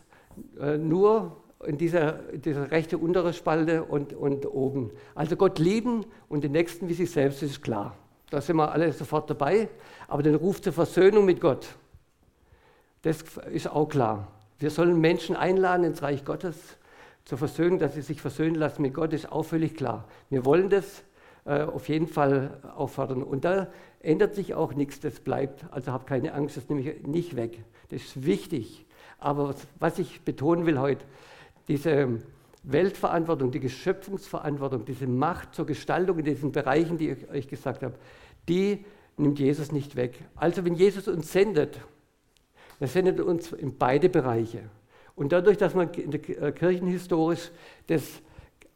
äh, nur in dieser, dieser rechte untere Spalte und, und oben. Also Gott lieben und den Nächsten wie sich selbst ist klar. Da sind wir alle sofort dabei. Aber den Ruf zur Versöhnung mit Gott, das ist auch klar. Wir sollen Menschen einladen ins Reich Gottes zur Versöhnung, dass sie sich versöhnen lassen mit Gott, ist auch völlig klar. Wir wollen das äh, auf jeden Fall auffordern. Und da ändert sich auch nichts, das bleibt. Also habt keine Angst, das nehme ich nicht weg. Das ist wichtig. Aber was, was ich betonen will heute, diese Weltverantwortung, die Geschöpfungsverantwortung, diese Macht zur Gestaltung in diesen Bereichen, die ich euch gesagt habe, die nimmt Jesus nicht weg. Also wenn Jesus uns sendet, er sendet uns in beide Bereiche. Und dadurch, dass wir in der äh, kirchenhistorisch das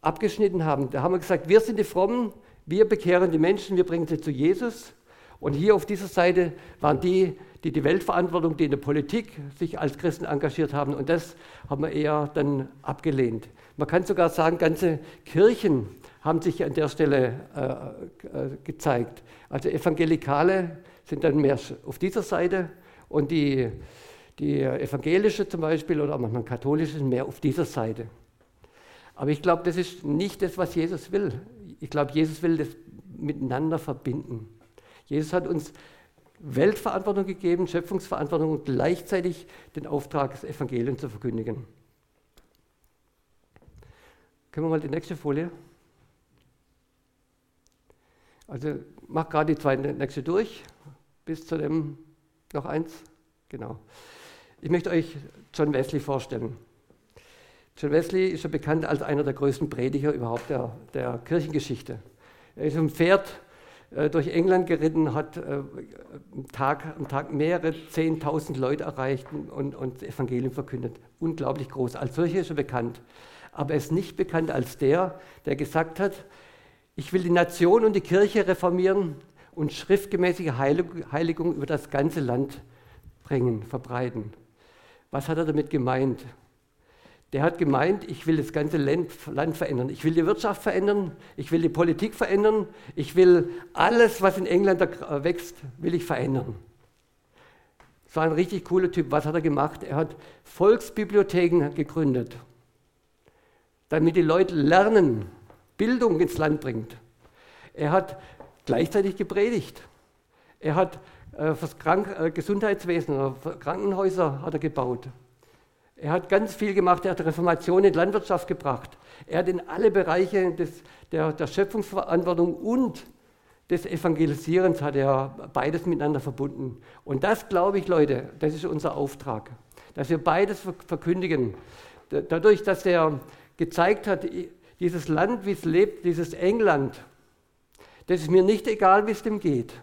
abgeschnitten haben, da haben wir gesagt, wir sind die Frommen, wir bekehren die Menschen, wir bringen sie zu Jesus. Und hier auf dieser Seite waren die, die die Weltverantwortung, die in der Politik sich als Christen engagiert haben. Und das haben wir eher dann abgelehnt. Man kann sogar sagen, ganze Kirchen haben sich an der Stelle äh, äh, gezeigt. Also Evangelikale sind dann mehr auf dieser Seite und die, die evangelische zum Beispiel oder manchmal katholische sind mehr auf dieser Seite. Aber ich glaube, das ist nicht das, was Jesus will. Ich glaube, Jesus will das miteinander verbinden. Jesus hat uns Weltverantwortung gegeben, Schöpfungsverantwortung und gleichzeitig den Auftrag, das Evangelium zu verkündigen. Können wir mal die nächste Folie? Also mach gerade die zweite nächste durch, bis zu dem noch eins. Genau. Ich möchte euch John Wesley vorstellen. John Wesley ist ja bekannt als einer der größten Prediger überhaupt der, der Kirchengeschichte. Er ist ein Pferd äh, durch England geritten, hat äh, am, Tag, am Tag mehrere 10.000 Leute erreicht und, und das Evangelium verkündet. Unglaublich groß. Als solcher ist er bekannt. Aber er ist nicht bekannt als der, der gesagt hat, ich will die Nation und die Kirche reformieren und schriftgemäßige Heiligung über das ganze Land bringen, verbreiten. Was hat er damit gemeint? Der hat gemeint, ich will das ganze Land, verändern. Ich will die Wirtschaft verändern, ich will die Politik verändern, ich will alles, was in England wächst, will ich verändern. Das war ein richtig cooler Typ. Was hat er gemacht? Er hat Volksbibliotheken gegründet, damit die Leute lernen, Bildung ins Land bringt. Er hat gleichzeitig gepredigt. Er hat äh, fürs Krank äh, Gesundheitswesen, für Krankenhäuser hat er gebaut. Er hat ganz viel gemacht, er hat Reformation in Landwirtschaft gebracht. Er hat in alle Bereiche des, der, der Schöpfungsverantwortung und des Evangelisierens hat er beides miteinander verbunden. Und das, glaube ich, Leute, das ist unser Auftrag, dass wir beides verkündigen. Dadurch, dass er gezeigt hat, dieses Land, wie es lebt, dieses England, das ist mir nicht egal, wie es dem geht.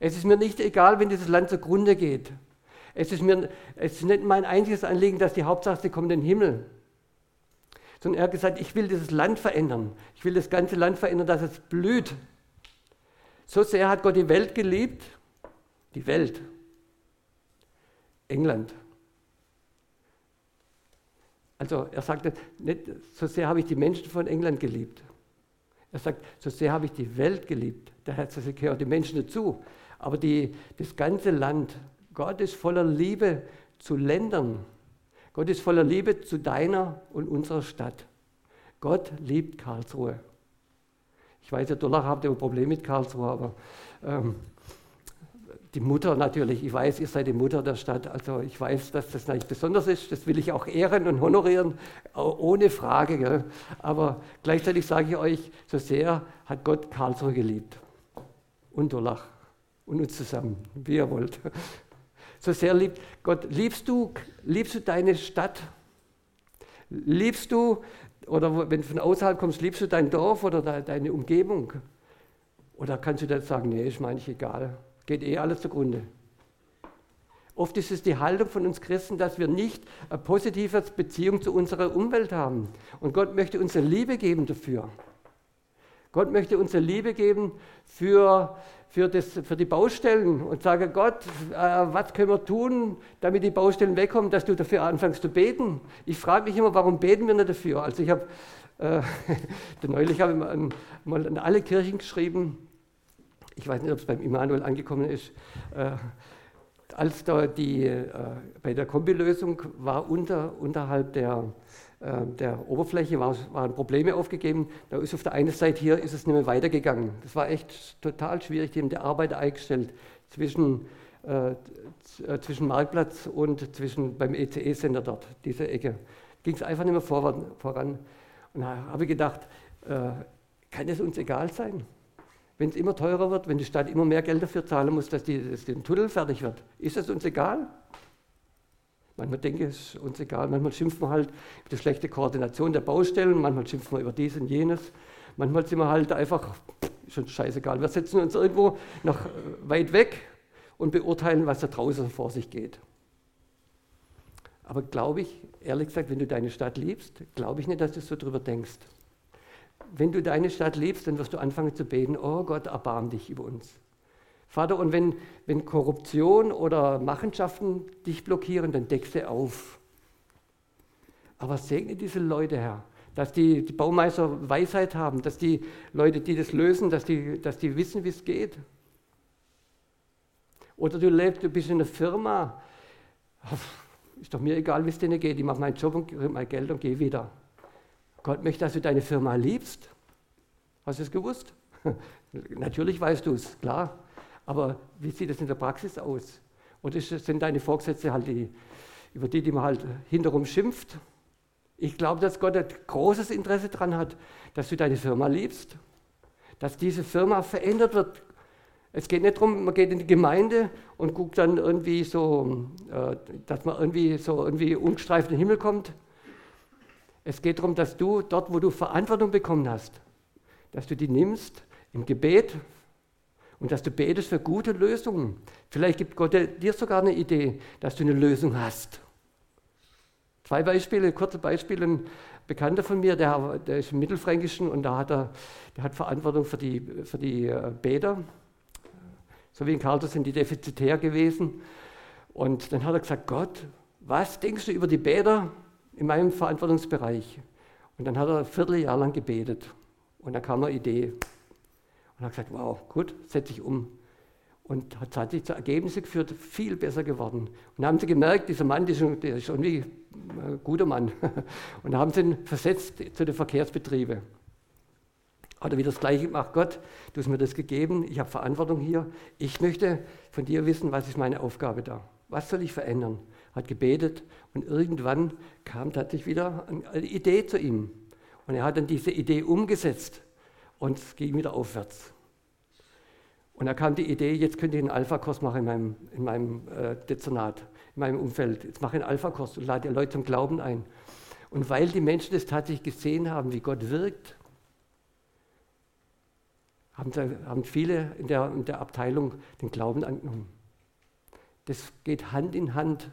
Es ist mir nicht egal, wenn dieses Land zugrunde geht. Es ist, mir, es ist nicht mein einziges Anliegen, dass die Hauptsache, sie kommt in den Himmel. Sondern er hat gesagt, ich will dieses Land verändern. Ich will das ganze Land verändern, dass es blüht. So sehr hat Gott die Welt geliebt. Die Welt. England. Also er sagte, nicht so sehr habe ich die Menschen von England geliebt. Er sagt, so sehr habe ich die Welt geliebt. Da gehören die Menschen dazu. Aber die, das ganze Land, Gott ist voller Liebe zu Ländern. Gott ist voller Liebe zu deiner und unserer Stadt. Gott liebt Karlsruhe. Ich weiß, ihr Dollar habt immer Probleme mit Karlsruhe, aber ähm, die Mutter natürlich, ich weiß, ihr seid die Mutter der Stadt, also ich weiß, dass das nicht besonders ist, das will ich auch ehren und honorieren, ohne Frage. Gell? Aber gleichzeitig sage ich euch, so sehr hat Gott Karlsruhe geliebt und Durlach und uns zusammen, wie ihr wollt. So sehr liebt Gott. Liebst du, liebst du deine Stadt? Liebst du, oder wenn du von außerhalb kommst, liebst du dein Dorf oder deine Umgebung? Oder kannst du dann sagen, nee, ist mir eigentlich egal geht eh alles zugrunde. Oft ist es die Haltung von uns Christen, dass wir nicht eine positive Beziehung zu unserer Umwelt haben. Und Gott möchte uns eine Liebe geben dafür. Gott möchte uns eine Liebe geben für, für, das, für die Baustellen und sage, Gott, äh, was können wir tun, damit die Baustellen wegkommen, dass du dafür anfängst zu beten. Ich frage mich immer, warum beten wir nicht dafür? Also ich habe, äh, neulich habe ich mal, mal an alle Kirchen geschrieben, ich weiß nicht, ob es beim Immanuel angekommen ist, äh, als da die, äh, bei der Kombilösung war unter, unterhalb der, äh, der Oberfläche war, waren Probleme aufgegeben. Da ist auf der einen Seite hier ist es nicht mehr weitergegangen. Das war echt total schwierig. Die haben die Arbeit eingestellt zwischen, äh, äh, zwischen Marktplatz und zwischen beim ECE-Sender dort, diese Ecke. Ging es einfach nicht mehr voran. Und da habe ich gedacht, äh, kann es uns egal sein? Wenn es immer teurer wird, wenn die Stadt immer mehr Geld dafür zahlen muss, dass, die, dass der Tunnel fertig wird, ist es uns egal? Manchmal denke ich, es ist uns egal. Manchmal schimpfen wir halt über die schlechte Koordination der Baustellen, manchmal schimpfen wir über dies und jenes. Manchmal sind wir halt einfach, schon scheißegal, wir setzen uns irgendwo noch weit weg und beurteilen, was da draußen vor sich geht. Aber glaube ich, ehrlich gesagt, wenn du deine Stadt liebst, glaube ich nicht, dass du so drüber denkst. Wenn du deine Stadt liebst, dann wirst du anfangen zu beten, oh Gott, erbarm dich über uns. Vater, und wenn, wenn Korruption oder Machenschaften dich blockieren, dann deckst du auf. Aber segne diese Leute, Herr, dass die, die Baumeister Weisheit haben, dass die Leute, die das lösen, dass die, dass die wissen, wie es geht. Oder du lebst, du bist in einer Firma, ist doch mir egal, wie es denen geht, ich mache meinen Job und kriege mein Geld und gehe wieder. Gott möchte, dass du deine Firma liebst. Hast du es gewusst? Natürlich weißt du es, klar. Aber wie sieht es in der Praxis aus? Oder sind deine Vorgesetzte halt die, über die, die man halt hinterherum schimpft? Ich glaube, dass Gott ein großes Interesse daran hat, dass du deine Firma liebst, dass diese Firma verändert wird. Es geht nicht darum, man geht in die Gemeinde und guckt dann irgendwie so, äh, dass man irgendwie so irgendwie ungestreift in den Himmel kommt. Es geht darum, dass du dort, wo du Verantwortung bekommen hast, dass du die nimmst im Gebet und dass du betest für gute Lösungen. Vielleicht gibt Gott dir sogar eine Idee, dass du eine Lösung hast. Zwei Beispiele, kurze Beispiele. Ein Bekannter von mir, der, der ist im Mittelfränkischen und da hat er, der hat Verantwortung für die, für die äh, Bäder. So wie in Karlsruhe sind die defizitär gewesen. Und dann hat er gesagt, Gott, was denkst du über die Bäder in meinem Verantwortungsbereich? Und dann hat er ein Vierteljahr lang gebetet. Und dann kam eine Idee. Und hat gesagt, wow, gut, setze ich um. Und hat tatsächlich zu Ergebnissen geführt, viel besser geworden. Und dann haben sie gemerkt, dieser Mann, der ist irgendwie ein guter Mann. Und da haben sie ihn versetzt zu den Verkehrsbetrieben. Hat er wieder das Gleiche gemacht, Gott, du hast mir das gegeben, ich habe Verantwortung hier. Ich möchte von dir wissen, was ist meine Aufgabe da? Was soll ich verändern? Hat gebetet und irgendwann kam tatsächlich wieder eine Idee zu ihm. Und er hat dann diese Idee umgesetzt und es ging wieder aufwärts. Und da kam die Idee, jetzt könnte ich einen Alpha-Kurs machen in meinem, in meinem äh, Dezernat, in meinem Umfeld. Jetzt mache ich einen Alpha-Kurs und lade die Leute zum Glauben ein. Und weil die Menschen das tatsächlich gesehen haben, wie Gott wirkt, haben, haben viele in der, in der Abteilung den Glauben angenommen. Das geht Hand in Hand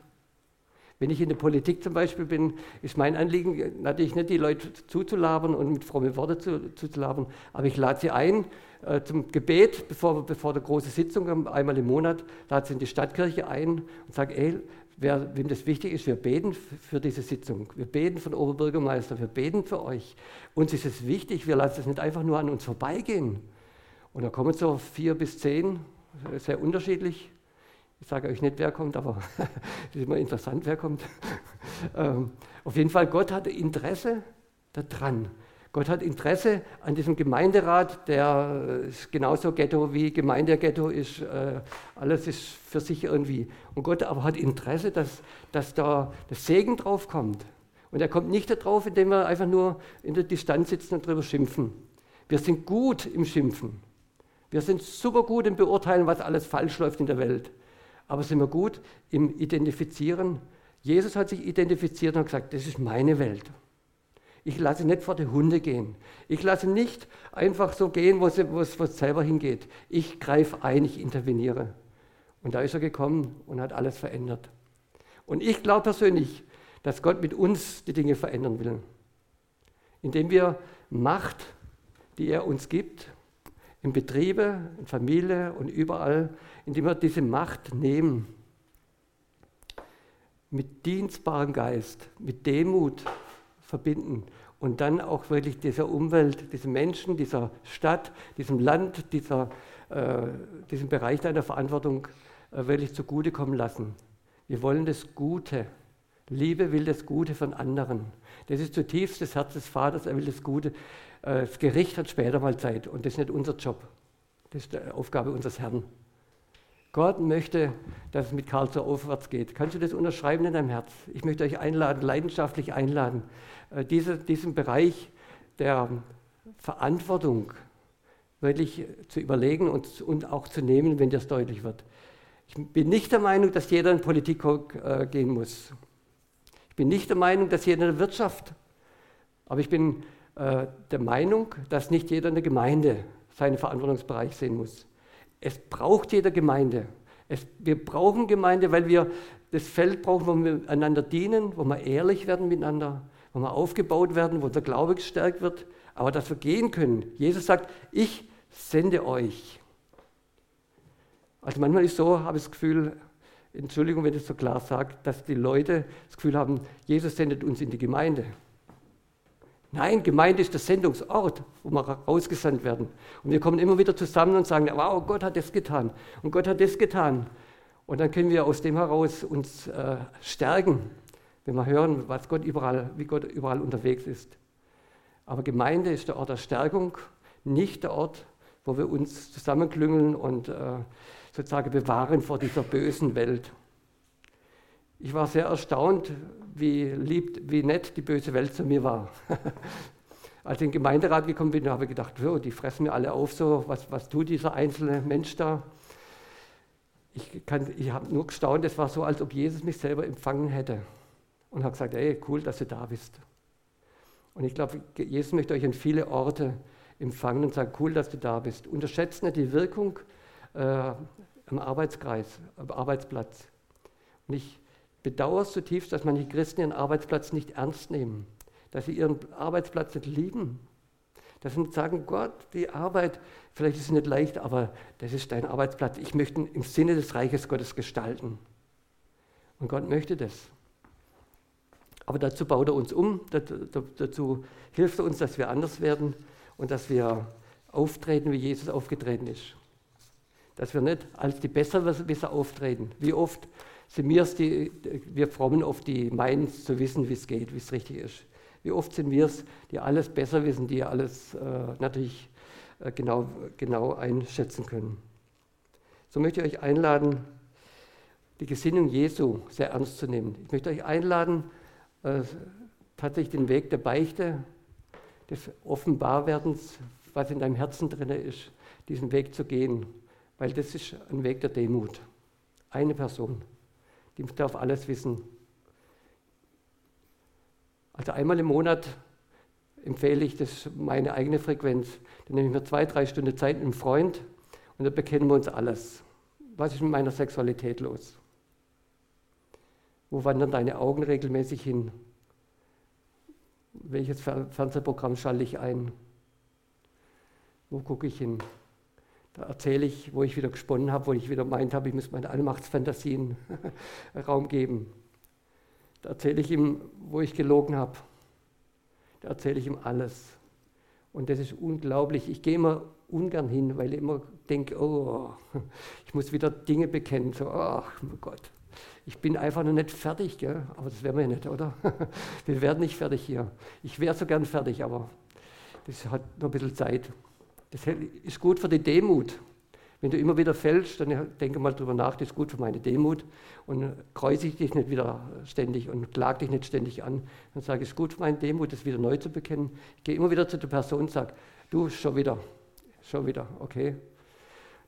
wenn ich in der Politik zum Beispiel bin, ist mein Anliegen natürlich nicht, die Leute zuzulabern und mit frommen Worten zu, zuzulabern, aber ich lade sie ein äh, zum Gebet, bevor, bevor der große Sitzung einmal im Monat, lade sie in die Stadtkirche ein und sage, ey, wer, wem das wichtig ist, wir beten für diese Sitzung. Wir beten von Oberbürgermeister, wir beten für euch. Uns ist es wichtig, wir lassen es nicht einfach nur an uns vorbeigehen. Und da kommen so vier bis zehn, sehr unterschiedlich, ich sage euch nicht, wer kommt, aber es ist immer interessant, wer kommt. ähm, auf jeden Fall, Gott hatte Interesse daran. Gott hat Interesse an diesem Gemeinderat, der ist genauso Ghetto wie Gemeindeghetto ist. Äh, alles ist für sich irgendwie. Und Gott aber hat Interesse, dass, dass da der Segen drauf kommt. Und er kommt nicht darauf, indem wir einfach nur in der Distanz sitzen und darüber schimpfen. Wir sind gut im Schimpfen. Wir sind super gut im Beurteilen, was alles falsch läuft in der Welt aber sind wir gut im Identifizieren. Jesus hat sich identifiziert und gesagt, das ist meine Welt. Ich lasse nicht vor die Hunde gehen. Ich lasse nicht einfach so gehen, wo es selber hingeht. Ich greife ein, ich interveniere. Und da ist er gekommen und hat alles verändert. Und ich glaube persönlich, dass Gott mit uns die Dinge verändern will. Indem wir Macht, die er uns gibt, in Betriebe, in Familie und überall indem wir diese Macht nehmen, mit dienstbarem Geist, mit Demut verbinden und dann auch wirklich dieser Umwelt, diesen Menschen, dieser Stadt, diesem Land, dieser, äh, diesem Bereich deiner Verantwortung äh, wirklich zugutekommen lassen. Wir wollen das Gute. Liebe will das Gute von anderen. Das ist zutiefst das Herz des Vaters, er will das Gute. Äh, das Gericht hat später mal Zeit und das ist nicht unser Job. Das ist die Aufgabe unseres Herrn. Gott möchte, dass es mit Karl so aufwärts geht. Kannst du das unterschreiben in deinem Herz? Ich möchte euch einladen, leidenschaftlich einladen, äh, diese, diesen Bereich der Verantwortung wirklich zu überlegen und, und auch zu nehmen, wenn das deutlich wird. Ich bin nicht der Meinung, dass jeder in Politik äh, gehen muss. Ich bin nicht der Meinung, dass jeder in der Wirtschaft. Aber ich bin äh, der Meinung, dass nicht jeder in der Gemeinde seinen Verantwortungsbereich sehen muss. Es braucht jede Gemeinde. Es, wir brauchen Gemeinde, weil wir das Feld brauchen, wo wir einander dienen, wo wir ehrlich werden miteinander, wo wir aufgebaut werden, wo der Glaube gestärkt wird, aber dass wir gehen können. Jesus sagt, ich sende euch. Also manchmal ist so, habe ich das Gefühl, Entschuldigung, wenn ich es so klar sage, dass die Leute das Gefühl haben, Jesus sendet uns in die Gemeinde. Nein, Gemeinde ist der Sendungsort, wo wir rausgesandt werden. Und wir kommen immer wieder zusammen und sagen, wow, Gott hat das getan und Gott hat das getan. Und dann können wir aus dem heraus uns äh, stärken, wenn wir hören, was Gott überall, wie Gott überall unterwegs ist. Aber Gemeinde ist der Ort der Stärkung, nicht der Ort, wo wir uns zusammenklüngeln und äh, sozusagen bewahren vor dieser bösen Welt. Ich war sehr erstaunt, wie lieb, wie nett die böse Welt zu mir war. Als ich in den Gemeinderat gekommen bin, habe ich gedacht, oh, die fressen mir alle auf, so was, was tut dieser einzelne Mensch da? Ich, ich habe nur gestaunt, es war so, als ob Jesus mich selber empfangen hätte und habe gesagt, hey, cool, dass du da bist. Und ich glaube, Jesus möchte euch an viele Orte empfangen und sagen, cool, dass du da bist. Unterschätzt nicht die Wirkung äh, am Arbeitskreis, am Arbeitsplatz. Und ich bedauere zutiefst, dass manche Christen ihren Arbeitsplatz nicht ernst nehmen, dass sie ihren Arbeitsplatz nicht lieben. Dass sie nicht sagen, Gott, die Arbeit, vielleicht ist es nicht leicht, aber das ist dein Arbeitsplatz. Ich möchte im Sinne des Reiches Gottes gestalten. Und Gott möchte das. Aber dazu baut er uns um, dazu hilft er uns, dass wir anders werden und dass wir auftreten, wie Jesus aufgetreten ist. Dass wir nicht als die Besserwisser auftreten. Wie oft wir es, die, wir Frommen oft, die meinen zu wissen, wie es geht, wie es richtig ist. Wie oft sind wir es, die alles besser wissen, die alles äh, natürlich äh, genau, genau einschätzen können. So möchte ich euch einladen, die Gesinnung Jesu sehr ernst zu nehmen. Ich möchte euch einladen, äh, tatsächlich den Weg der Beichte, des Offenbarwerdens, was in deinem Herzen drin ist, diesen Weg zu gehen weil das ist ein Weg der Demut. Eine Person, die darf alles wissen. Also einmal im Monat empfehle ich, das meine eigene Frequenz. Dann nehme ich mir zwei, drei Stunden Zeit mit einem Freund und dann bekennen wir uns alles. Was ist mit meiner Sexualität los? Wo wandern deine Augen regelmäßig hin? Welches Fernsehprogramm schalte ich ein? Wo gucke ich hin? Da erzähle ich, wo ich wieder gesponnen habe, wo ich wieder meint habe, ich muss meine Allmachtsfantasien Raum geben. Da erzähle ich ihm, wo ich gelogen habe. Da erzähle ich ihm alles. Und das ist unglaublich. Ich gehe immer ungern hin, weil ich immer denke, oh, ich muss wieder Dinge bekennen. So, ach oh Gott, ich bin einfach noch nicht fertig. Gell? Aber das werden wir ja nicht, oder? Wir werden nicht fertig hier. Ich wäre so gern fertig, aber das hat noch ein bisschen Zeit. Das ist gut für die Demut. Wenn du immer wieder fällst, dann denke mal drüber nach, das ist gut für meine Demut und kreuzig dich nicht wieder ständig und klag dich nicht ständig an. Dann sage ich, es ist gut für meine Demut, das wieder neu zu bekennen. Ich gehe immer wieder zu der Person und sage, du, schon wieder, schon wieder, okay.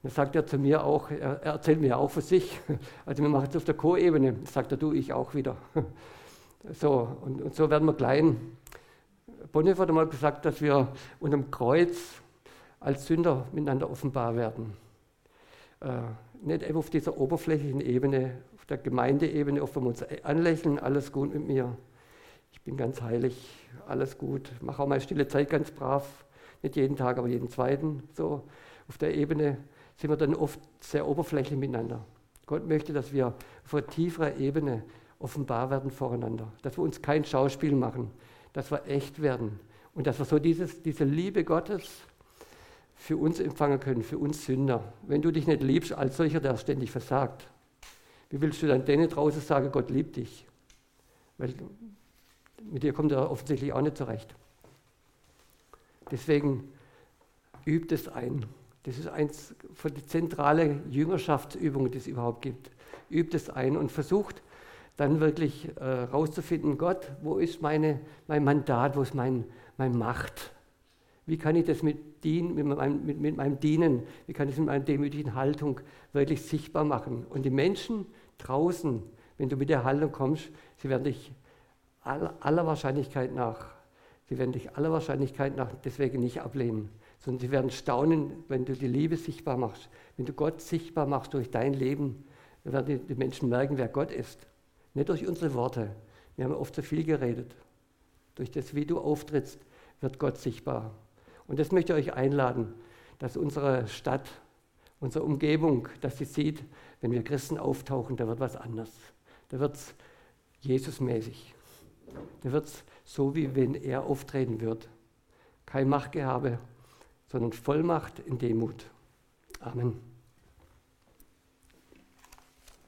Dann sagt er zu mir auch, er, er erzählt mir auch für sich, also wir machen es auf der Co-Ebene, sagt er, du, ich auch wieder. So, und, und so werden wir klein. Bonhoeffer hat einmal gesagt, dass wir unter dem Kreuz als Sünder miteinander offenbar werden. Äh, nicht einfach auf dieser oberflächlichen Ebene, auf der Gemeindeebene, auf wir uns anlächeln, alles gut mit mir. Ich bin ganz heilig, alles gut, mache auch meine stille Zeit ganz brav, nicht jeden Tag, aber jeden zweiten. So auf der Ebene sind wir dann oft sehr oberflächlich miteinander. Gott möchte, dass wir auf einer tieferen Ebene offenbar werden voreinander, dass wir uns kein Schauspiel machen, dass wir echt werden und dass wir so dieses, diese Liebe Gottes, für uns empfangen können, für uns Sünder. Wenn du dich nicht liebst als solcher, der ständig versagt, wie willst du dann denen draußen sagen, Gott liebt dich? Weil mit dir kommt er offensichtlich auch nicht zurecht. Deswegen übt es ein. Das ist eins von den zentralen Jüngerschaftsübungen, die es überhaupt gibt. Übt es ein und versucht dann wirklich herauszufinden, äh, Gott, wo ist meine, mein Mandat, wo ist mein, meine Macht? Wie kann ich das mit, dien, mit, meinem, mit, mit meinem Dienen, wie kann ich es mit meiner demütigen Haltung wirklich sichtbar machen? Und die Menschen draußen, wenn du mit der Haltung kommst, sie werden dich aller, Wahrscheinlichkeit nach, sie werden dich aller Wahrscheinlichkeit nach deswegen nicht ablehnen, sondern sie werden staunen, wenn du die Liebe sichtbar machst, wenn du Gott sichtbar machst durch dein Leben, dann werden die Menschen merken, wer Gott ist. Nicht durch unsere Worte. Wir haben oft so viel geredet. Durch das, wie du auftrittst, wird Gott sichtbar. Und das möchte ich euch einladen, dass unsere Stadt, unsere Umgebung, dass sie sieht, wenn wir Christen auftauchen, da wird was anders. Da wird es Jesusmäßig. Da wird es so, wie wenn er auftreten wird. Kein Machtgehabe, sondern Vollmacht in Demut. Amen.